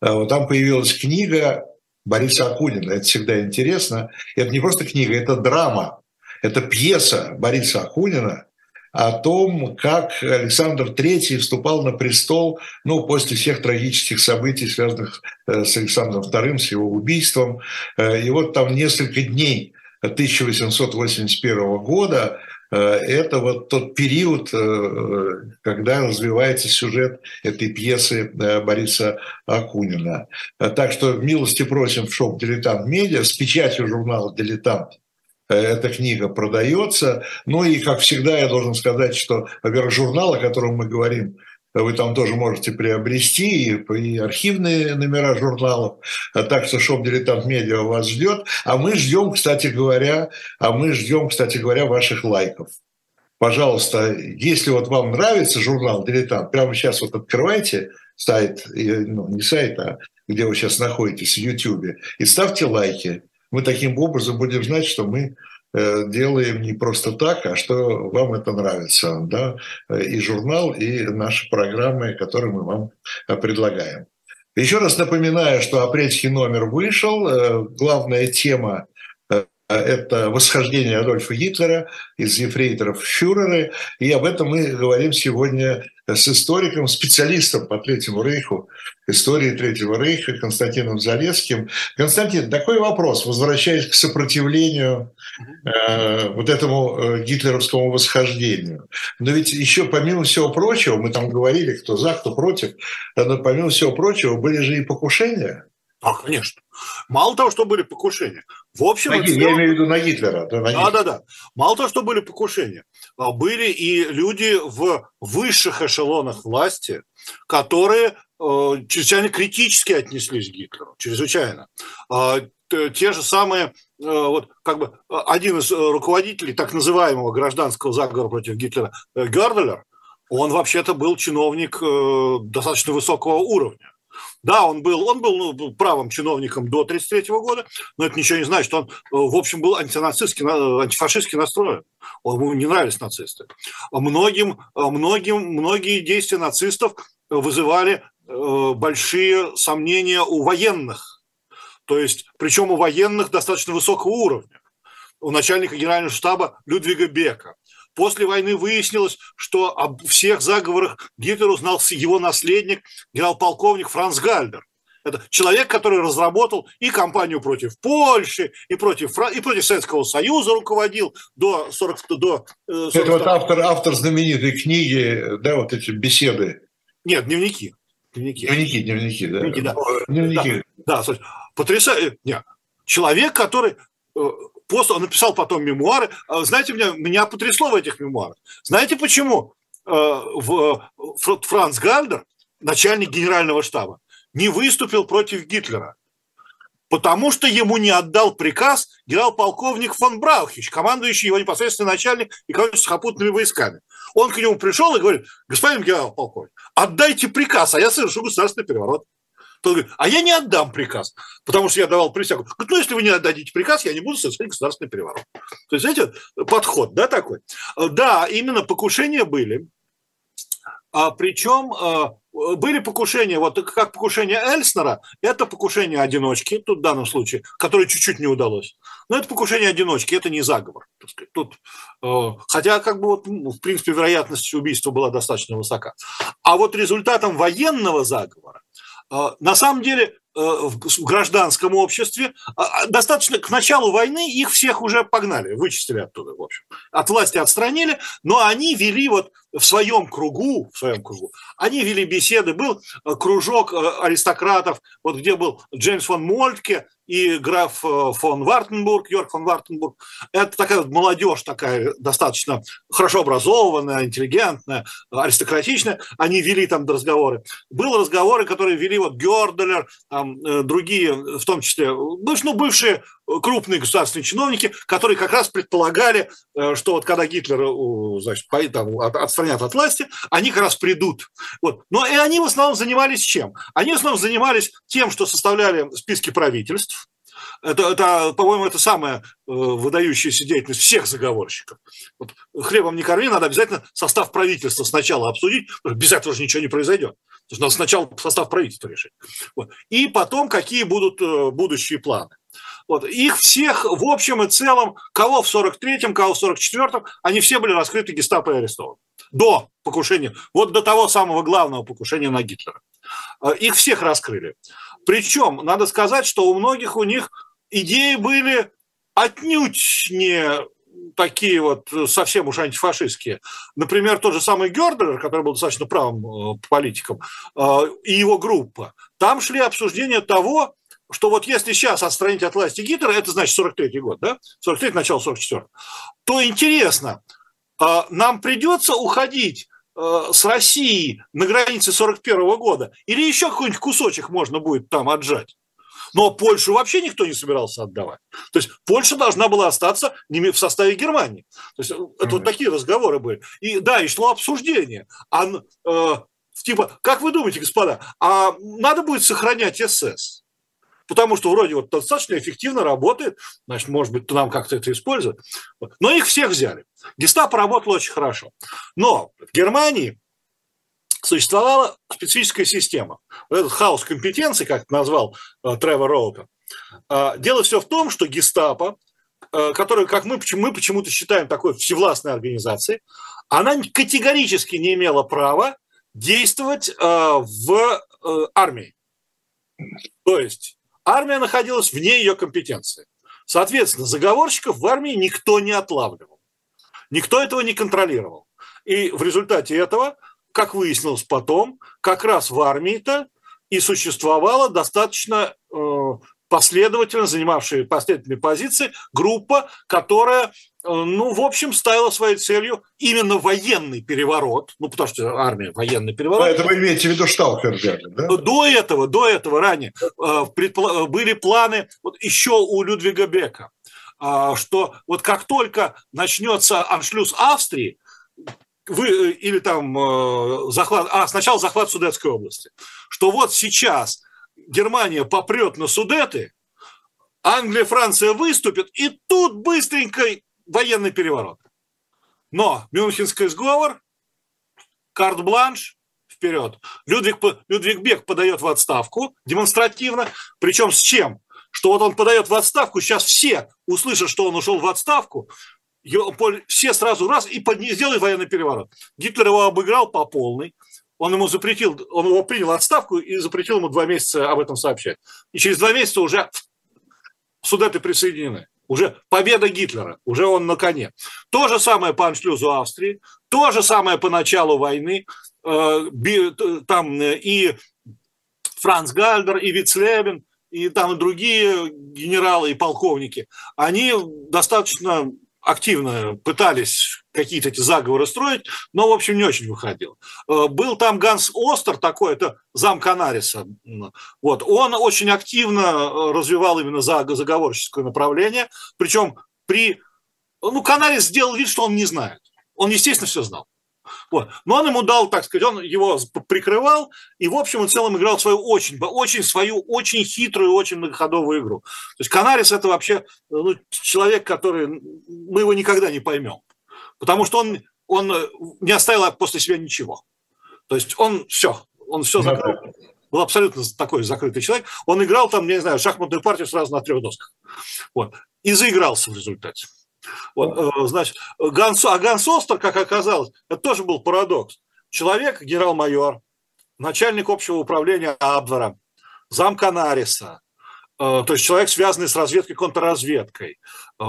Вот там появилась книга Бориса Акунина. Это всегда интересно. Это не просто книга, это драма. Это пьеса Бориса Акунина о том, как Александр III вступал на престол ну, после всех трагических событий, связанных э, с Александром II, с его убийством. Э, и вот там несколько дней 1881 года это вот тот период, э, когда развивается сюжет этой пьесы э, Бориса Акунина. Так что милости просим в shop «Дилетант Медиа» с печатью журнала «Дилетант». Эта книга продается. Ну и, как всегда, я должен сказать, что, во-первых, журнал, о котором мы говорим, вы там тоже можете приобрести, и, и архивные номера журналов. А так что Shop Дилетант Медиа вас ждет. А мы ждем, кстати говоря, а мы ждем, кстати говоря, ваших лайков. Пожалуйста, если вот вам нравится журнал «Дилетант», прямо сейчас вот открывайте сайт, ну, не сайт, а где вы сейчас находитесь, в YouTube, и ставьте лайки. Мы таким образом будем знать, что мы делаем не просто так, а что вам это нравится, да, и журнал, и наши программы, которые мы вам э, предлагаем. Еще раз напоминаю, что апрельский номер вышел. Э, главная тема это восхождение Адольфа Гитлера из ефрейторов в фюреры. И об этом мы говорим сегодня с историком, специалистом по Третьему Рейху, истории Третьего Рейха Константином Залесским. Константин, такой вопрос, возвращаясь к сопротивлению э, вот этому э, гитлеровскому восхождению. Но ведь еще помимо всего прочего, мы там говорили, кто за, кто против, но помимо всего прочего были же и покушения.
А, конечно. Мало того, что были покушения. В общем,
на, я имею в виду на Гитлера.
Да, на Гитлера. да, да, да. Мало того, что были покушения, а были и люди в высших эшелонах власти, которые э, чрезвычайно критически отнеслись к Гитлеру, чрезвычайно. Э, те же самые, э, вот как бы один из руководителей так называемого гражданского заговора против Гитлера, э, Герделер, он вообще-то был чиновник э, достаточно высокого уровня. Да, он был, он был ну, правым чиновником до 1933 года, но это ничего не значит. Он, э, в общем, был антинацистский, антифашистски настроен. Ему не нравились нацисты. Многим, многим, многие действия нацистов вызывали э, большие сомнения у военных. То есть, причем у военных достаточно высокого уровня. У начальника генерального штаба Людвига Бека. После войны выяснилось, что об всех заговорах Гитлер узнал его наследник, генерал-полковник Франц Гальдер. Это человек, который разработал и кампанию против Польши, и против, и против Советского Союза руководил до 40... До,
40 э, Это вот автор, автор знаменитой книги, да, вот эти беседы.
Нет, дневники. Дневники,
дневники, дневники да. Дневники, да. Дневники.
Да, да потрясающе. Нет. Человек, который э, После он написал потом мемуары. А, знаете, меня, меня потрясло в этих мемуарах. Знаете почему? Э, Франц Гальдер, начальник генерального штаба, не выступил против Гитлера. Потому что ему не отдал приказ генерал-полковник фон Браухич, командующий его непосредственный начальник и командующий сухопутными войсками. Он к нему пришел и говорит, господин генерал-полковник, отдайте приказ, а я совершу государственный переворот. Тот говорит, а я не отдам приказ, потому что я давал присягу. Говорит, ну, если вы не отдадите приказ, я не буду совершать государственный переворот. То есть, знаете, подход, да, такой. Да, именно покушения были. А, причем а, были покушения, вот как покушение Эльснера, это покушение одиночки, тут в данном случае, которое чуть-чуть не удалось. Но это покушение одиночки, это не заговор. Тут, э, хотя, как бы, вот, в принципе, вероятность убийства была достаточно высока. А вот результатом военного заговора на самом деле в гражданском обществе а, а, достаточно к началу войны их всех уже погнали, вычистили оттуда, в общем. От власти отстранили, но они вели вот в своем кругу, в своем кругу, они вели беседы, был э, кружок э, аристократов, вот где был Джеймс фон Мольтке, и граф э, фон Вартенбург, Йорк фон Вартенбург. Это такая вот молодежь, такая достаточно хорошо образованная, интеллигентная, аристократичная. Они вели там разговоры. Были разговоры, которые вели вот Герделер, там, э, другие, в том числе, ну, бывшие крупные государственные чиновники, которые как раз предполагали, э, что вот когда Гитлер значит, там, отстранят от власти, они как раз придут. Вот. Но и они в основном занимались чем? Они в основном занимались тем, что составляли списки правительств, это, это по-моему, это самая э, выдающаяся деятельность всех заговорщиков. Вот, хлебом не корми, надо обязательно состав правительства сначала обсудить, без этого же ничего не произойдет. То есть надо сначала состав правительства решить. Вот. И потом, какие будут э, будущие планы. Вот. Их всех, в общем и целом, кого в 43-м, кого в 44-м, они все были раскрыты гестапо и арестованы. До покушения, вот до того самого главного покушения на Гитлера. Э, их всех раскрыли. Причем, надо сказать, что у многих у них идеи были отнюдь не такие вот совсем уж антифашистские. Например, тот же самый Гердер, который был достаточно правым э, политиком, э, и его группа. Там шли обсуждения того, что вот если сейчас отстранить от власти Гитлера, это значит 43-й год, да? 43-й, начало 44 то интересно, а, нам придется уходить э, с Россией на границе 41 года, или еще какой-нибудь кусочек можно будет там отжать. Но Польшу вообще никто не собирался отдавать. То есть Польша должна была остаться в составе Германии. То есть mm-hmm. это вот такие разговоры были. И да, и шло обсуждение. А, э, типа, как вы думаете, господа, а надо будет сохранять СС? Потому что вроде вот достаточно эффективно работает, значит, может быть, нам как-то это использовать. Но их всех взяли. Гестапо работало очень хорошо. Но в Германии существовала специфическая система. Вот этот хаос компетенций, как назвал э, Тревор Роутер. Э, дело все в том, что гестапо, э, которая, как мы, мы почему-то считаем такой всевластной организацией, она категорически не имела права действовать э, в армии. То есть армия находилась вне ее компетенции. Соответственно, заговорщиков в армии никто не отлавливал. Никто этого не контролировал. И в результате этого как выяснилось потом, как раз в армии-то и существовала достаточно э, последовательно занимавшая последовательные позиции группа, которая, э, ну, в общем, ставила своей целью именно военный переворот, ну, потому что армия военный переворот.
Это вы имеете в виду Штауфенберг,
да? До этого, до этого ранее э, были планы вот еще у Людвига Бека, что вот как только начнется аншлюз Австрии, вы, э, или там э, захват, а сначала захват Судетской области, что вот сейчас Германия попрет на Судеты, Англия, Франция выступят, и тут быстренько военный переворот. Но Мюнхенский сговор, карт-бланш, вперед. Людвиг, Людвиг Бек подает в отставку демонстративно, причем с чем? Что вот он подает в отставку, сейчас все услышат, что он ушел в отставку, все сразу раз и под, сделали военный переворот. Гитлер его обыграл по полной. Он ему запретил, он его принял отставку и запретил ему два месяца об этом сообщать. И через два месяца уже Судеты присоединены. Уже победа Гитлера, уже он на коне. То же самое по аншлюзу Австрии, то же самое по началу войны. Э, там и Франц Гальдер, и Вицлебен, и там и другие генералы и полковники, они достаточно активно пытались какие-то эти заговоры строить, но, в общем, не очень выходил. Э, был там Ганс Остер такой, это зам Канариса. Вот. Он очень активно э, развивал именно заговорческое направление, причем при... Ну, Канарис сделал вид, что он не знает. Он, естественно, все знал. Вот. Но он ему дал, так сказать, он его прикрывал, и, в общем и целом играл свою очень, очень, свою очень хитрую, очень многоходовую игру. То есть Канарис это вообще ну, человек, который мы его никогда не поймем. Потому что он, он не оставил после себя ничего. То есть он все, он все закрыл. Был абсолютно такой закрытый человек. Он играл там, не знаю, шахматную партию сразу на трех досках. Вот. И заигрался в результате. Вот, э, значит, Ганс, а Ганс Остер, как оказалось, это тоже был парадокс. Человек, генерал-майор, начальник общего управления Абвера, зам Канариса, э, то есть человек, связанный с разведкой, контрразведкой, э,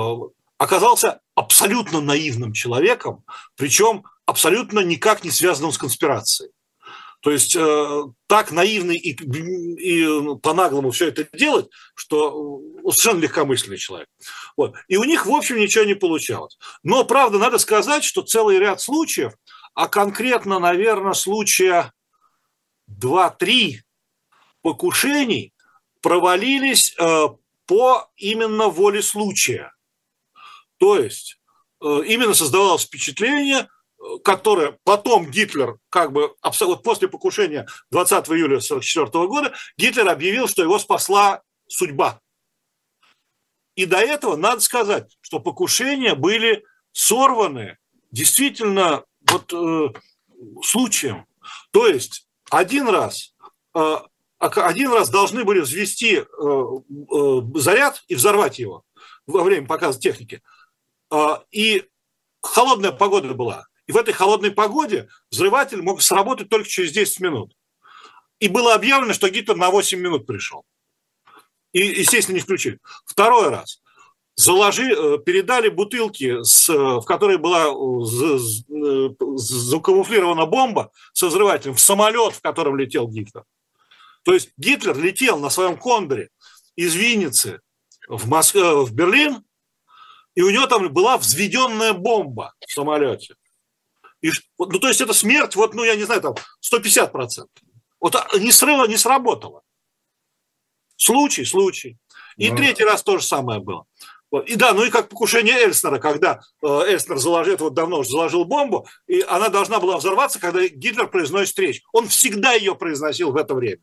оказался абсолютно наивным человеком, причем абсолютно никак не связанным с конспирацией. То есть э, так наивный и, и по-наглому все это делать, что э, совершенно легкомысленный человек. Вот. И у них, в общем, ничего не получалось. Но, правда, надо сказать, что целый ряд случаев, а конкретно, наверное, случая 2-3 покушений провалились э, по именно воле случая. То есть э, именно создавалось впечатление, которое потом Гитлер, как бы вот после покушения 20 июля 1944 года, Гитлер объявил, что его спасла судьба. И до этого надо сказать, что покушения были сорваны действительно вот э, случаем. То есть один раз э, один раз должны были взвести э, э, заряд и взорвать его во время показа техники. Э, и холодная погода была. И в этой холодной погоде взрыватель мог сработать только через 10 минут. И было объявлено, что Гитлер на 8 минут пришел. И, естественно, не включили. Второй раз. Заложи, э, передали бутылки, с, в которой была э, закамуфлирована бомба со взрывателем в самолет, в котором летел Гитлер. То есть Гитлер летел на своем кондоре из Винницы в, Моск... в Берлин, и у него там была взведенная бомба в самолете. И, ну, то есть это смерть, вот, ну, я не знаю, там, 150%. Вот а, не срыло, не сработало. Случай, случай. И ну, третий раз то же самое было. И да, ну и как покушение Эльснера, когда э, Эльснер заложил, вот давно уже заложил бомбу, и она должна была взорваться, когда Гитлер произносит речь. Он всегда ее произносил в это время.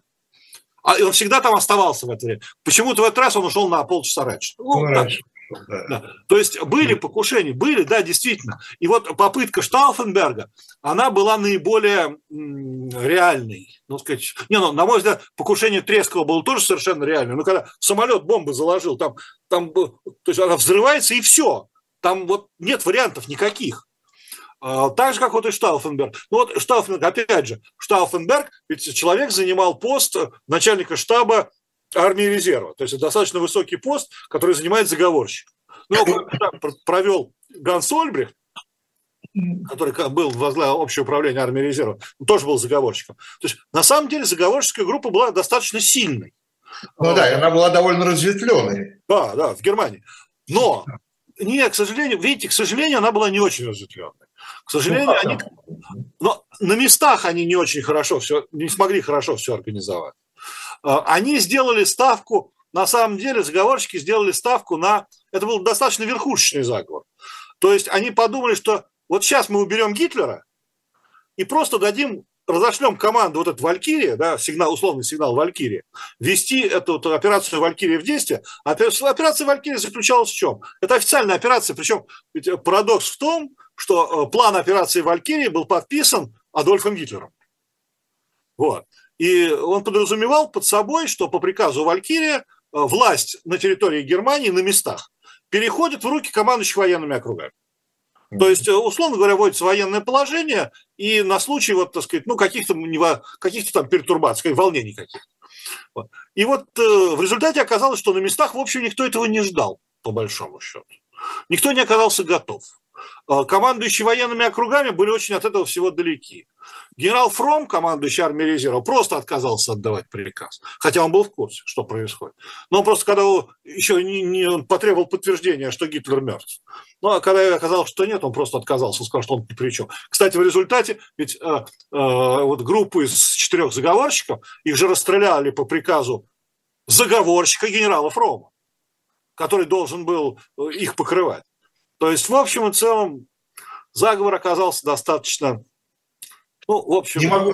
А, он всегда там оставался в это время. Почему-то в этот раз он ушел на полчаса раньше. Ну, ну раньше. Да. Да. То есть были покушения, были, да, действительно. И вот попытка Штауфенберга, она была наиболее реальной. Ну, сказать, не, ну, на мой взгляд, покушение Трескова было тоже совершенно реальным. Ну, когда самолет бомбы заложил, там, там, то есть она взрывается и все. Там вот нет вариантов никаких. А, так же, как вот и Штауфенберг. Ну вот Штауфенберг, опять же, Штауфенберг, ведь человек занимал пост начальника штаба армии резерва. То есть это достаточно высокий пост, который занимает заговорщик. Но ну, провел Ганс Ольбрихт, который был возглавил общее управление армии резерва, тоже был заговорщиком. То есть на самом деле заговорческая группа была достаточно сильной.
Ну да, она была довольно разветвленной.
Да, да, в Германии. Но, не, к сожалению, видите, к сожалению, она была не очень разветвленной. К сожалению, ну, они, но на местах они не очень хорошо все, не смогли хорошо все организовать. А, они сделали ставку, на самом деле заговорщики сделали ставку на... Это был достаточно верхушечный заговор. То есть они подумали, что вот сейчас мы уберем Гитлера и просто дадим разошлем команду вот этот Валькирия, да, сигнал, условный сигнал Валькирия, вести эту, эту операцию Валькирия в действие. Операция Валькирия заключалась в чем? Это официальная операция, причем парадокс в том, что э, план операции Валькирия был подписан Адольфом Гитлером. Вот. И он подразумевал под собой, что по приказу Валькирия э, власть на территории Германии на местах переходит в руки командующих военными округами. То есть, э, условно говоря, вводится военное положение, и на случай, вот, так сказать, ну, каких-то, каких там пертурбаций, волнений каких-то. И вот э, в результате оказалось, что на местах, в общем, никто этого не ждал, по большому счету. Никто не оказался готов. Э, командующие военными округами были очень от этого всего далеки. Генерал Фром, командующий армией резерва, просто отказался отдавать приказ, хотя он был в курсе, что происходит. Но он просто, когда он еще не, не он потребовал подтверждения, что Гитлер мертв. Ну, а когда оказалось, что нет, он просто отказался, сказал, что он ни при чем. Кстати, в результате, ведь э, э, вот группу из четырех заговорщиков, их же расстреляли по приказу заговорщика генерала Фрома, который должен был э, их покрывать. То есть, в общем и целом, заговор оказался достаточно
ну, в общем... Не могу,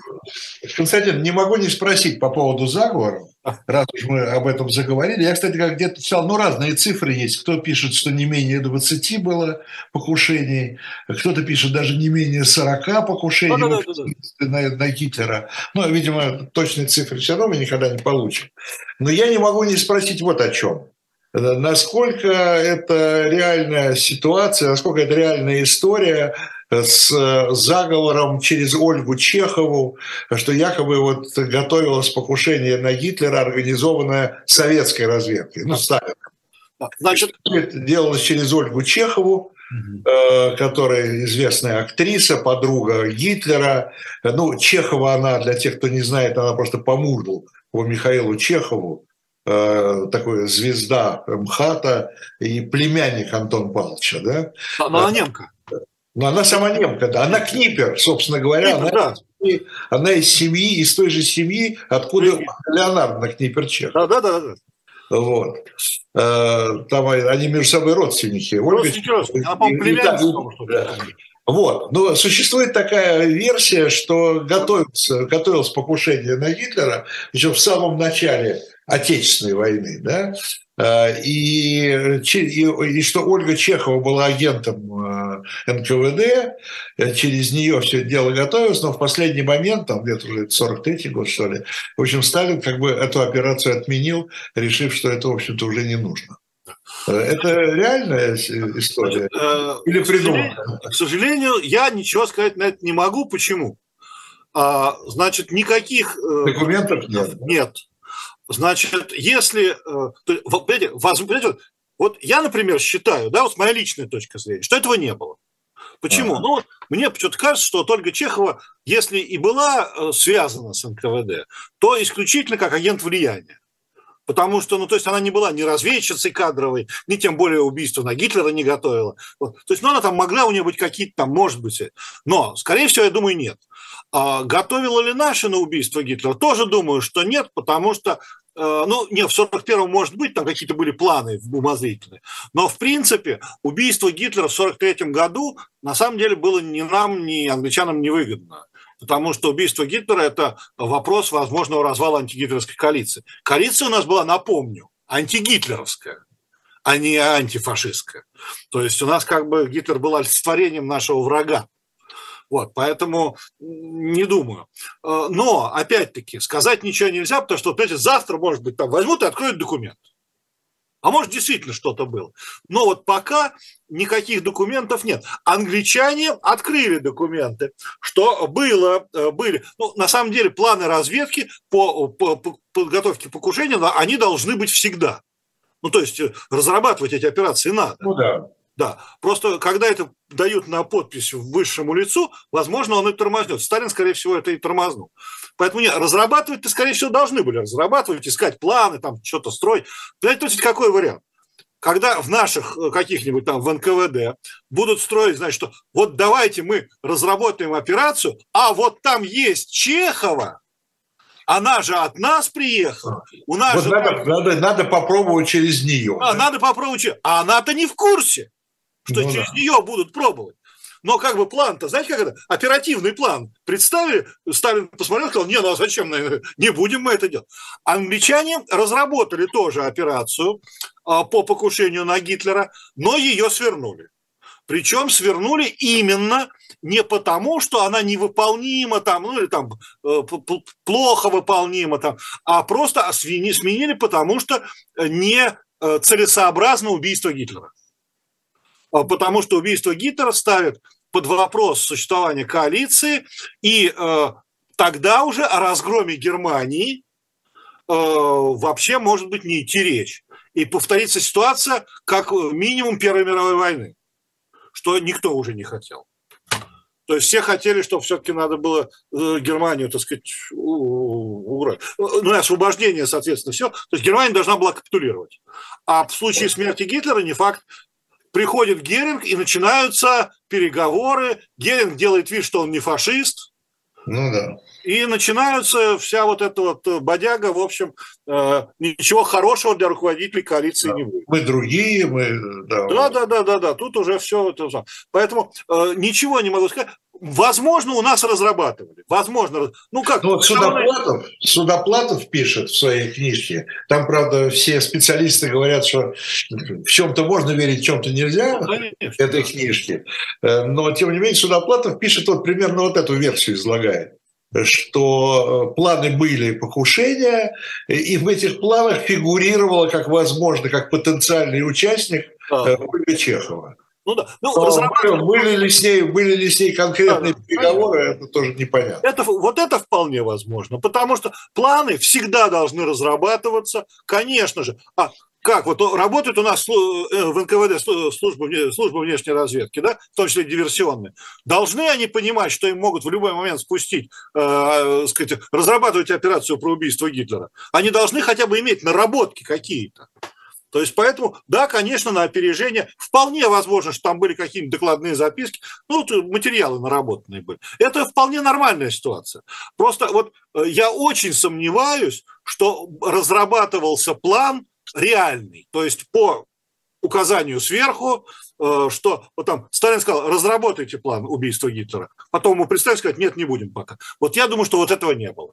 Константин, не могу не спросить по поводу заговора, раз уж мы об этом заговорили. Я, кстати, как где-то читал, ну, разные цифры есть. Кто пишет, что не менее 20 было покушений, кто-то пишет даже не менее 40 покушений да, да, да. На, на Гитлера. Ну, видимо, точные цифры все равно мы никогда не получим. Но я не могу не спросить вот о чем. Насколько это реальная ситуация, насколько это реальная история с заговором через Ольгу Чехову, что якобы вот готовилось покушение на Гитлера, организованное советской разведкой, ну, Сталин. Значит, это делалось через Ольгу Чехову, угу. которая известная актриса, подруга Гитлера. Ну, Чехова она, для тех, кто не знает, она просто по мужу по Михаилу Чехову, э, такой звезда МХАТа и племянник Антон Павловича, да?
Она немка.
Но она сама немка, да. Она книпер, собственно говоря. Книпер, она, да. она из семьи, из той же семьи, откуда Книпер. Леонардо Книпер Чех. Да, да, да. Вот. Э, там они между собой родственники. Родственники, родственники. Она, по-моему, да. Вот. Но существует такая версия, что готовится, готовилось покушение на Гитлера, еще в самом начале Отечественной войны, да, э, и, и, и что Ольга Чехова была агентом э, НКВД, э, через нее все дело готовилось, но в последний момент, там где-то уже 43-й год, что ли, в общем, Сталин как бы эту операцию отменил, решив, что это, в общем-то, уже не нужно. Это реальная история? Или придуманная?
К сожалению, я ничего сказать на это не могу. Почему? А, значит, никаких...
Документов нет.
Нет. Значит, если, э, понимаете, понимаете, вот я, например, считаю, да, вот моя личная точка зрения, что этого не было. Почему? Ага. Ну, мне почему-то кажется, что Ольга Чехова, если и была э, связана с НКВД, то исключительно как агент влияния. Потому что, ну, то есть она не была ни разведчицей кадровой, ни тем более убийство на Гитлера не готовила. Вот. То есть, ну, она там могла у нее быть какие-то там, может быть, но, скорее всего, я думаю, нет. А готовила ли наши на убийство Гитлера? Тоже думаю, что нет, потому что ну, нет, в 41-м, может быть, там какие-то были планы умозрительные. Но, в принципе, убийство Гитлера в 43-м году на самом деле было ни нам, ни англичанам невыгодно потому что убийство Гитлера – это вопрос возможного развала антигитлеровской коалиции. Коалиция у нас была, напомню, антигитлеровская, а не антифашистская. То есть у нас как бы Гитлер был олицетворением нашего врага. Вот, поэтому не думаю. Э, но, опять-таки, сказать ничего нельзя, потому что, знаете, завтра, может быть, там возьмут и откроют документ. А может, действительно что-то было. Но вот пока никаких документов нет. Англичане открыли документы, что было, э, были. Ну, на самом деле, планы разведки по, по, по подготовке покушения, они должны быть всегда. Ну, то есть э, разрабатывать эти операции надо.
Ну да.
Да, просто когда это дают на подпись высшему лицу, возможно, он и тормознет. Сталин, скорее всего, это и тормознул. Поэтому нет, разрабатывать-то, скорее всего, должны были разрабатывать, искать планы, там что-то строить. Знаете, то есть какой вариант? Когда в наших э, каких-нибудь там в НКВД будут строить, значит, что вот давайте мы разработаем операцию, а вот там есть Чехова, она же от нас приехала. У нас вот же...
надо, надо, надо попробовать через нее.
А, да? Надо попробовать. А она-то не в курсе что ну, через да. нее будут пробовать. Но как бы план-то, знаете, как это? Оперативный план. Представили, Сталин посмотрел, сказал, не, ну а зачем, не будем мы это делать. Англичане разработали тоже операцию а, по покушению на Гитлера, но ее свернули. Причем свернули именно не потому, что она невыполнима там, ну или там э, плохо выполнима там, а просто сменили, потому что не э, целесообразно убийство Гитлера. А, потому что убийство Гитлера ставит под вопрос существование коалиции, и э, тогда уже о разгроме Германии э, вообще может быть не идти речь. И повторится ситуация, как минимум Первой мировой войны, что никто уже не хотел. То есть все хотели, чтобы все-таки надо было э, Германию, так сказать, убрать. Ну, освобождение, соответственно, все. То есть Германия должна была капитулировать. А в случае смерти Гитлера не факт, приходит Геринг, и начинаются переговоры. Геринг делает вид, что он не фашист.
Ну да.
И начинаются вся вот эта вот бодяга, в общем, э, ничего хорошего для руководителей коалиции
да.
не будет.
Мы другие, мы...
Да, да, да, да, да, да. тут уже все это... Поэтому э, ничего не могу сказать. Возможно, у нас разрабатывали. Возможно.
Ну как? Ну, вот Судоплатов, Судоплатов пишет в своей книжке. Там, правда, все специалисты говорят, что в чем-то можно верить, в чем-то нельзя. Ну, конечно, этой да. книжке. Э, но, тем не менее, Судоплатов пишет вот примерно вот эту версию излагает что э, планы были покушения, и в этих планах фигурировало как возможно, как потенциальный участник а. Ольга Чехова. Ну да. Ну, разрабатывать... были, ли с ней, были ли с ней конкретные да, переговоры, понятно. это тоже непонятно.
Это, вот это вполне возможно, потому что планы всегда должны разрабатываться, конечно же. А как вот работает у нас э, в НКВД служба, служба внешней разведки, да, в том числе диверсионные, должны они понимать, что им могут в любой момент спустить, э, сказать, разрабатывать операцию про убийство Гитлера. Они должны хотя бы иметь наработки какие-то. То есть, поэтому, да, конечно, на опережение вполне возможно, что там были какие-нибудь докладные записки, ну, материалы наработанные были. Это вполне нормальная ситуация. Просто вот э, я очень сомневаюсь, что разрабатывался план реальный, то есть по указанию сверху, э, что вот там Сталин сказал, разработайте план убийства Гитлера. Потом ему представить сказать, нет, не будем пока. Вот я думаю, что вот этого не было.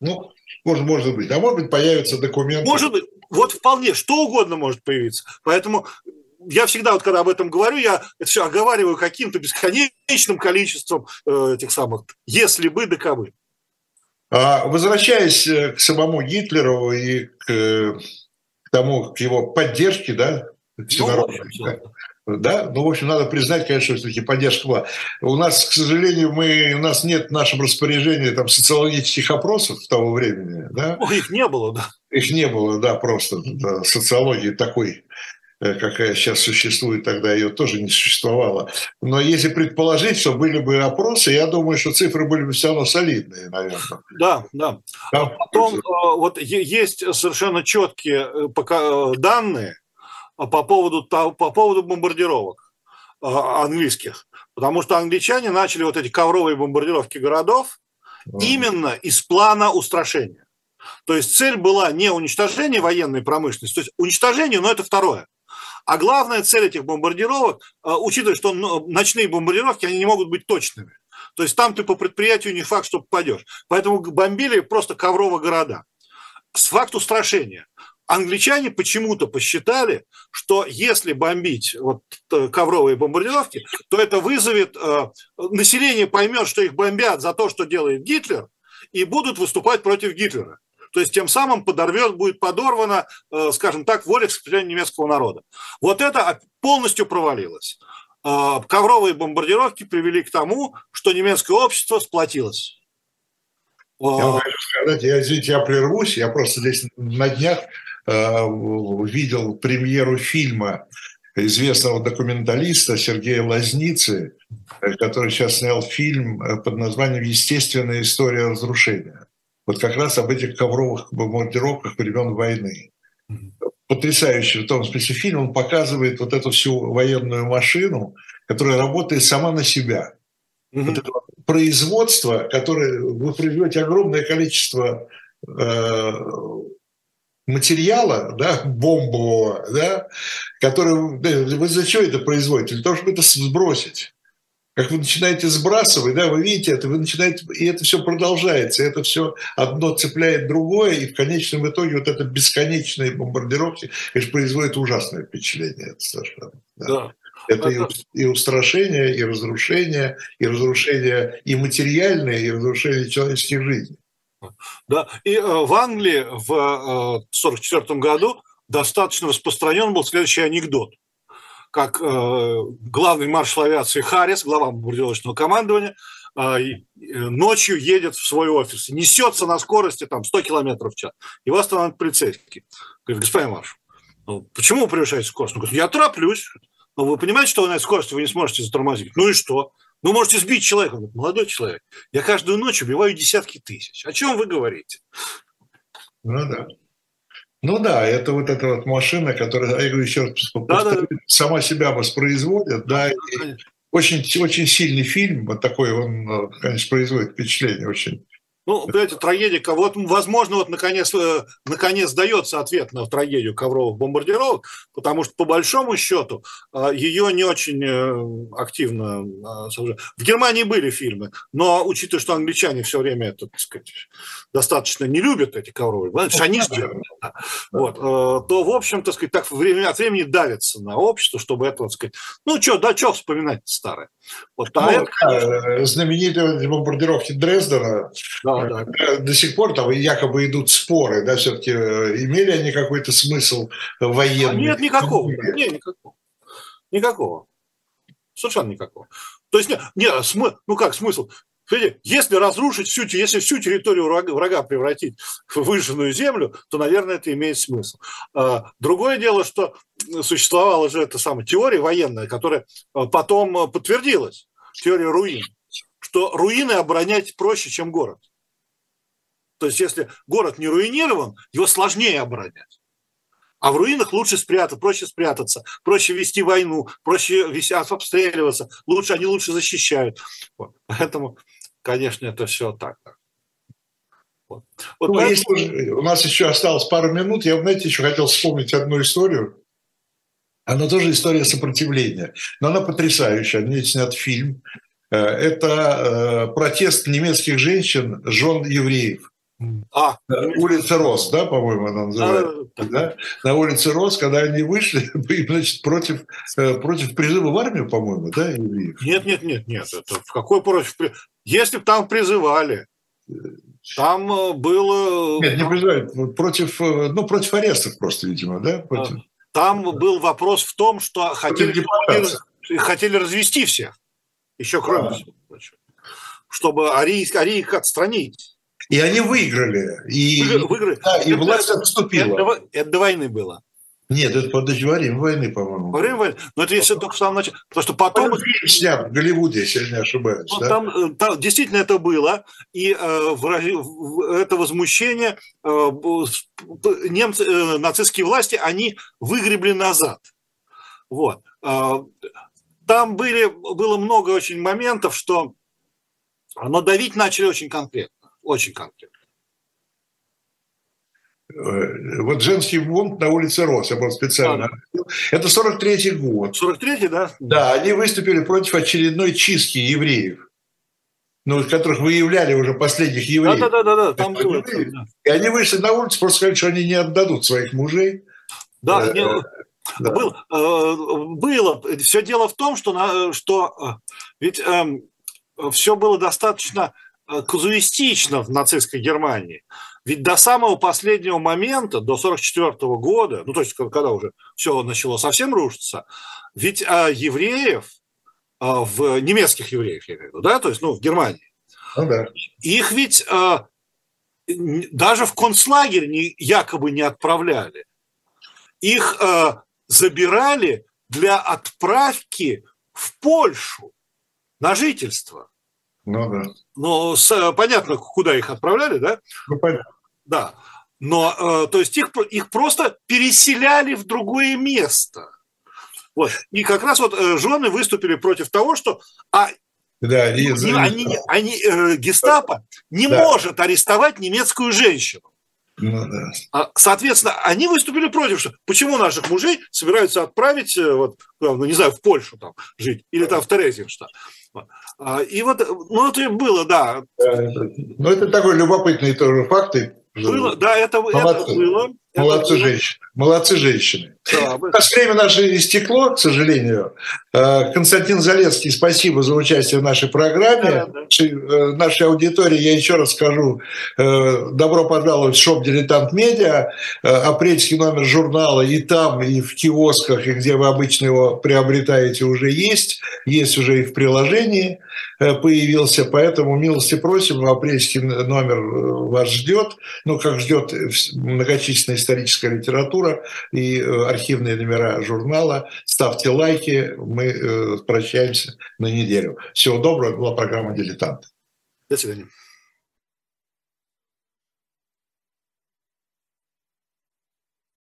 Ну, может, может быть. А может быть, появится документ.
Может быть. Вот вполне, что угодно может появиться. Поэтому я всегда, вот когда об этом говорю, я это все оговариваю каким-то бесконечным количеством э, этих самых «если бы, да кабы».
А, возвращаясь э, к самому Гитлеру и к, к тому, к его поддержке, да, всенародной, ну, да, ну, в общем, надо признать, конечно, все-таки поддержка была. У нас, к сожалению, мы, у нас нет в нашем распоряжении там социологических опросов того времени, да?
Ну, их не было, да.
Их не было, да, просто да, социологии такой Э, какая сейчас существует, тогда ее тоже не существовало. Но если предположить, что были бы опросы, я думаю, что цифры были бы все равно солидные, наверное.
Да, да. да. Потом э, вот есть совершенно четкие э, данные по поводу, по поводу бомбардировок английских. Потому что англичане начали вот эти ковровые бомбардировки городов именно из плана устрашения. То есть цель была не уничтожение военной промышленности, то есть уничтожение, но это второе. А главная цель этих бомбардировок, э, учитывая, что ну, ночные бомбардировки, они не могут быть точными. То есть там ты по предприятию не факт, что попадешь. Поэтому бомбили просто ковровые города. С факту устрашения. Англичане почему-то посчитали, что если бомбить вот э, ковровые бомбардировки, то это вызовет, э, население поймет, что их бомбят за то, что делает Гитлер, и будут выступать против Гитлера. То есть тем самым подорвет, будет подорвана, э, скажем так, воля к сопротивлению немецкого народа. Вот это полностью провалилось. Э, ковровые бомбардировки привели к тому, что немецкое общество сплотилось.
Я хочу сказать, я, извините, я прервусь, я просто здесь на днях видел премьеру фильма известного документалиста Сергея Лазницы, который сейчас снял фильм под названием «Естественная история разрушения» вот как раз об этих ковровых бомбардировках времен войны. Потрясающий в том смысле фильм, он показывает вот эту всю военную машину, которая работает сама на себя. Mm-hmm. Вот это производство, которое вы производите огромное количество э, материала, да, бомбового, да, который, вы за что это производите? Для того, чтобы это сбросить как вы начинаете сбрасывать, да, вы видите это, вы начинаете, и это все продолжается, это все одно цепляет другое, и в конечном итоге вот это бесконечные бомбардировки, конечно, производит ужасное впечатление, это совершенно. Да. да. Это и, и устрашение, и разрушение, и разрушение и материальное, и разрушение человеческих жизней.
Да, и э, в Англии в 1944 э, году достаточно распространен был следующий анекдот как э, главный маршал авиации Харрис, глава бомбардировочного командования, ночью едет в свой офис, несется на скорости там 100 километров в час. Его останавливает полицейский. Говорит, господин маршал, ну, почему вы превышаете скорость? Он говорит, я тороплюсь. Но вы понимаете, что на этой скорости вы не сможете затормозить? Ну и что? Ну, можете сбить человека. Он говорит, молодой человек, я каждую ночь убиваю десятки тысяч. О чем вы говорите?
Ну да. Ну да, это вот эта вот машина, которая, я говорю еще раз, да, да, да. сама себя воспроизводит, да, и очень, очень сильный фильм, вот такой он, конечно, производит впечатление очень
ну, понимаете, трагедия, вот, возможно, вот наконец, э, наконец дается ответ на трагедию ковровых бомбардировок, потому что, по большому счету, э, ее не очень э, активно... В Германии были фильмы, но, учитывая, что англичане все время это, так сказать, достаточно не любят эти ковровые, потому что они сделали, вот, то, в общем, так сказать, так время от времени давится на общество, чтобы это, так сказать, ну, что, да, что вспоминать старое.
Вот, а ну, это, конечно... знаменитые бомбардировки Дрездена, да да, да. До сих пор там якобы идут споры, да, все-таки э, имели они какой-то смысл военный? А
нет, никакого. Нет, никакого. Никакого. Совершенно никакого. То есть, нет, нет смы, ну как смысл? Смотрите, если разрушить всю, если всю территорию врага, врага превратить в выжженную землю, то, наверное, это имеет смысл. А, другое дело, что существовала же эта самая теория военная, которая э, потом э, подтвердилась, теория руин, что руины оборонять проще, чем город. То есть если город не руинирован, его сложнее оборонять. А в руинах лучше спрятаться, проще спрятаться, проще вести войну, проще вести, обстреливаться, лучше, они лучше защищают. Вот. [laughs] Поэтому, конечно, это все так.
Вот. Вот ну, поэтому... если у нас еще осталось пару минут, я, знаете, еще хотел вспомнить одну историю. Она тоже история сопротивления, но она потрясающая. О ней снят фильм. Э, это э, протест немецких женщин, жен евреев. А, улица Рос, да, по-моему, она называется. А, да? На улице Рос, когда они вышли, [laughs] значит, против, э, против призыва в армию, по-моему, да, евреев?
Нет, нет, нет, нет. Это в какой против? Если бы там призывали, там э, было...
Нет, не призывали, против, э, ну, против арестов просто, видимо, да? Против...
Там был вопрос в том, что хотели, хотели развести всех, еще кроме а. всего чтобы арийских, арийских отстранить.
И они выиграли. И,
выиграли.
Да, и власть отступила.
Это, это до войны было.
Нет, это подожди, во время войны, по-моему.
Во время войны? Но это если только в самом начале. Потому что потом...
Фильм снят в Голливуде, если я не ошибаюсь. Ну,
да? там, э, там действительно это было. И э, это возмущение э, немцы, э, нацистские власти, они выгребли назад. Вот. Э, там были, было много очень моментов, что но давить начали очень конкретно. Очень конкретно.
Э, вот женский бунт на улице Рос, я был специально. Да. Это 43-й год.
43-й, да?
Да, они выступили против очередной чистки евреев ну, из которых выявляли уже последних евреев.
Да, да, да, да, там было.
И они вышли на улицу, просто сказали, что они не отдадут своих мужей.
Да, э, не, да. Был, э, было. Все дело в том, что, что ведь э, все было достаточно казуистично в нацистской Германии. Ведь до самого последнего момента, до 1944 года, ну то есть когда уже все начало совсем рушиться, ведь а, евреев, а, в немецких евреев, я имею в виду, да, то есть ну, в Германии, ну, да. их ведь а, даже в концлагерь не, якобы не отправляли. Их а, забирали для отправки в Польшу на жительство.
Ну да.
Ну, с, понятно, куда их отправляли, да?
Ну, понятно.
Да. Но, э, то есть их, их просто переселяли в другое место. Вот. И как раз вот э, жены выступили против того, что а, да, и, они, они, они, э, гестапо не да. может арестовать немецкую женщину. Ну, да. А, соответственно, они выступили против, что почему наших мужей собираются отправить, э, вот, ну, не знаю, в Польшу там жить, или там в Терезинштадт. А, и вот, ну, это было, да.
Ну, это такой любопытный тоже факт.
Было, да, это, это было.
Молодцы женщины. Молодцы женщины. Да, У нас время наше истекло, к сожалению. Э, Константин Залецкий, спасибо за участие в нашей программе. Да, да. Э, нашей аудитории я еще раз скажу, э, добро пожаловать в шоп «Дилетант Медиа», апрельский номер журнала и там, и в киосках, и где вы обычно его приобретаете, уже есть. Есть уже и в приложении появился, поэтому милости просим, апрельский номер вас ждет, ну, как ждет многочисленная историческая литература и э, архивные номера журнала. Ставьте лайки, мы э, прощаемся на неделю. Всего доброго, была программа «Дилетант».
До свидания.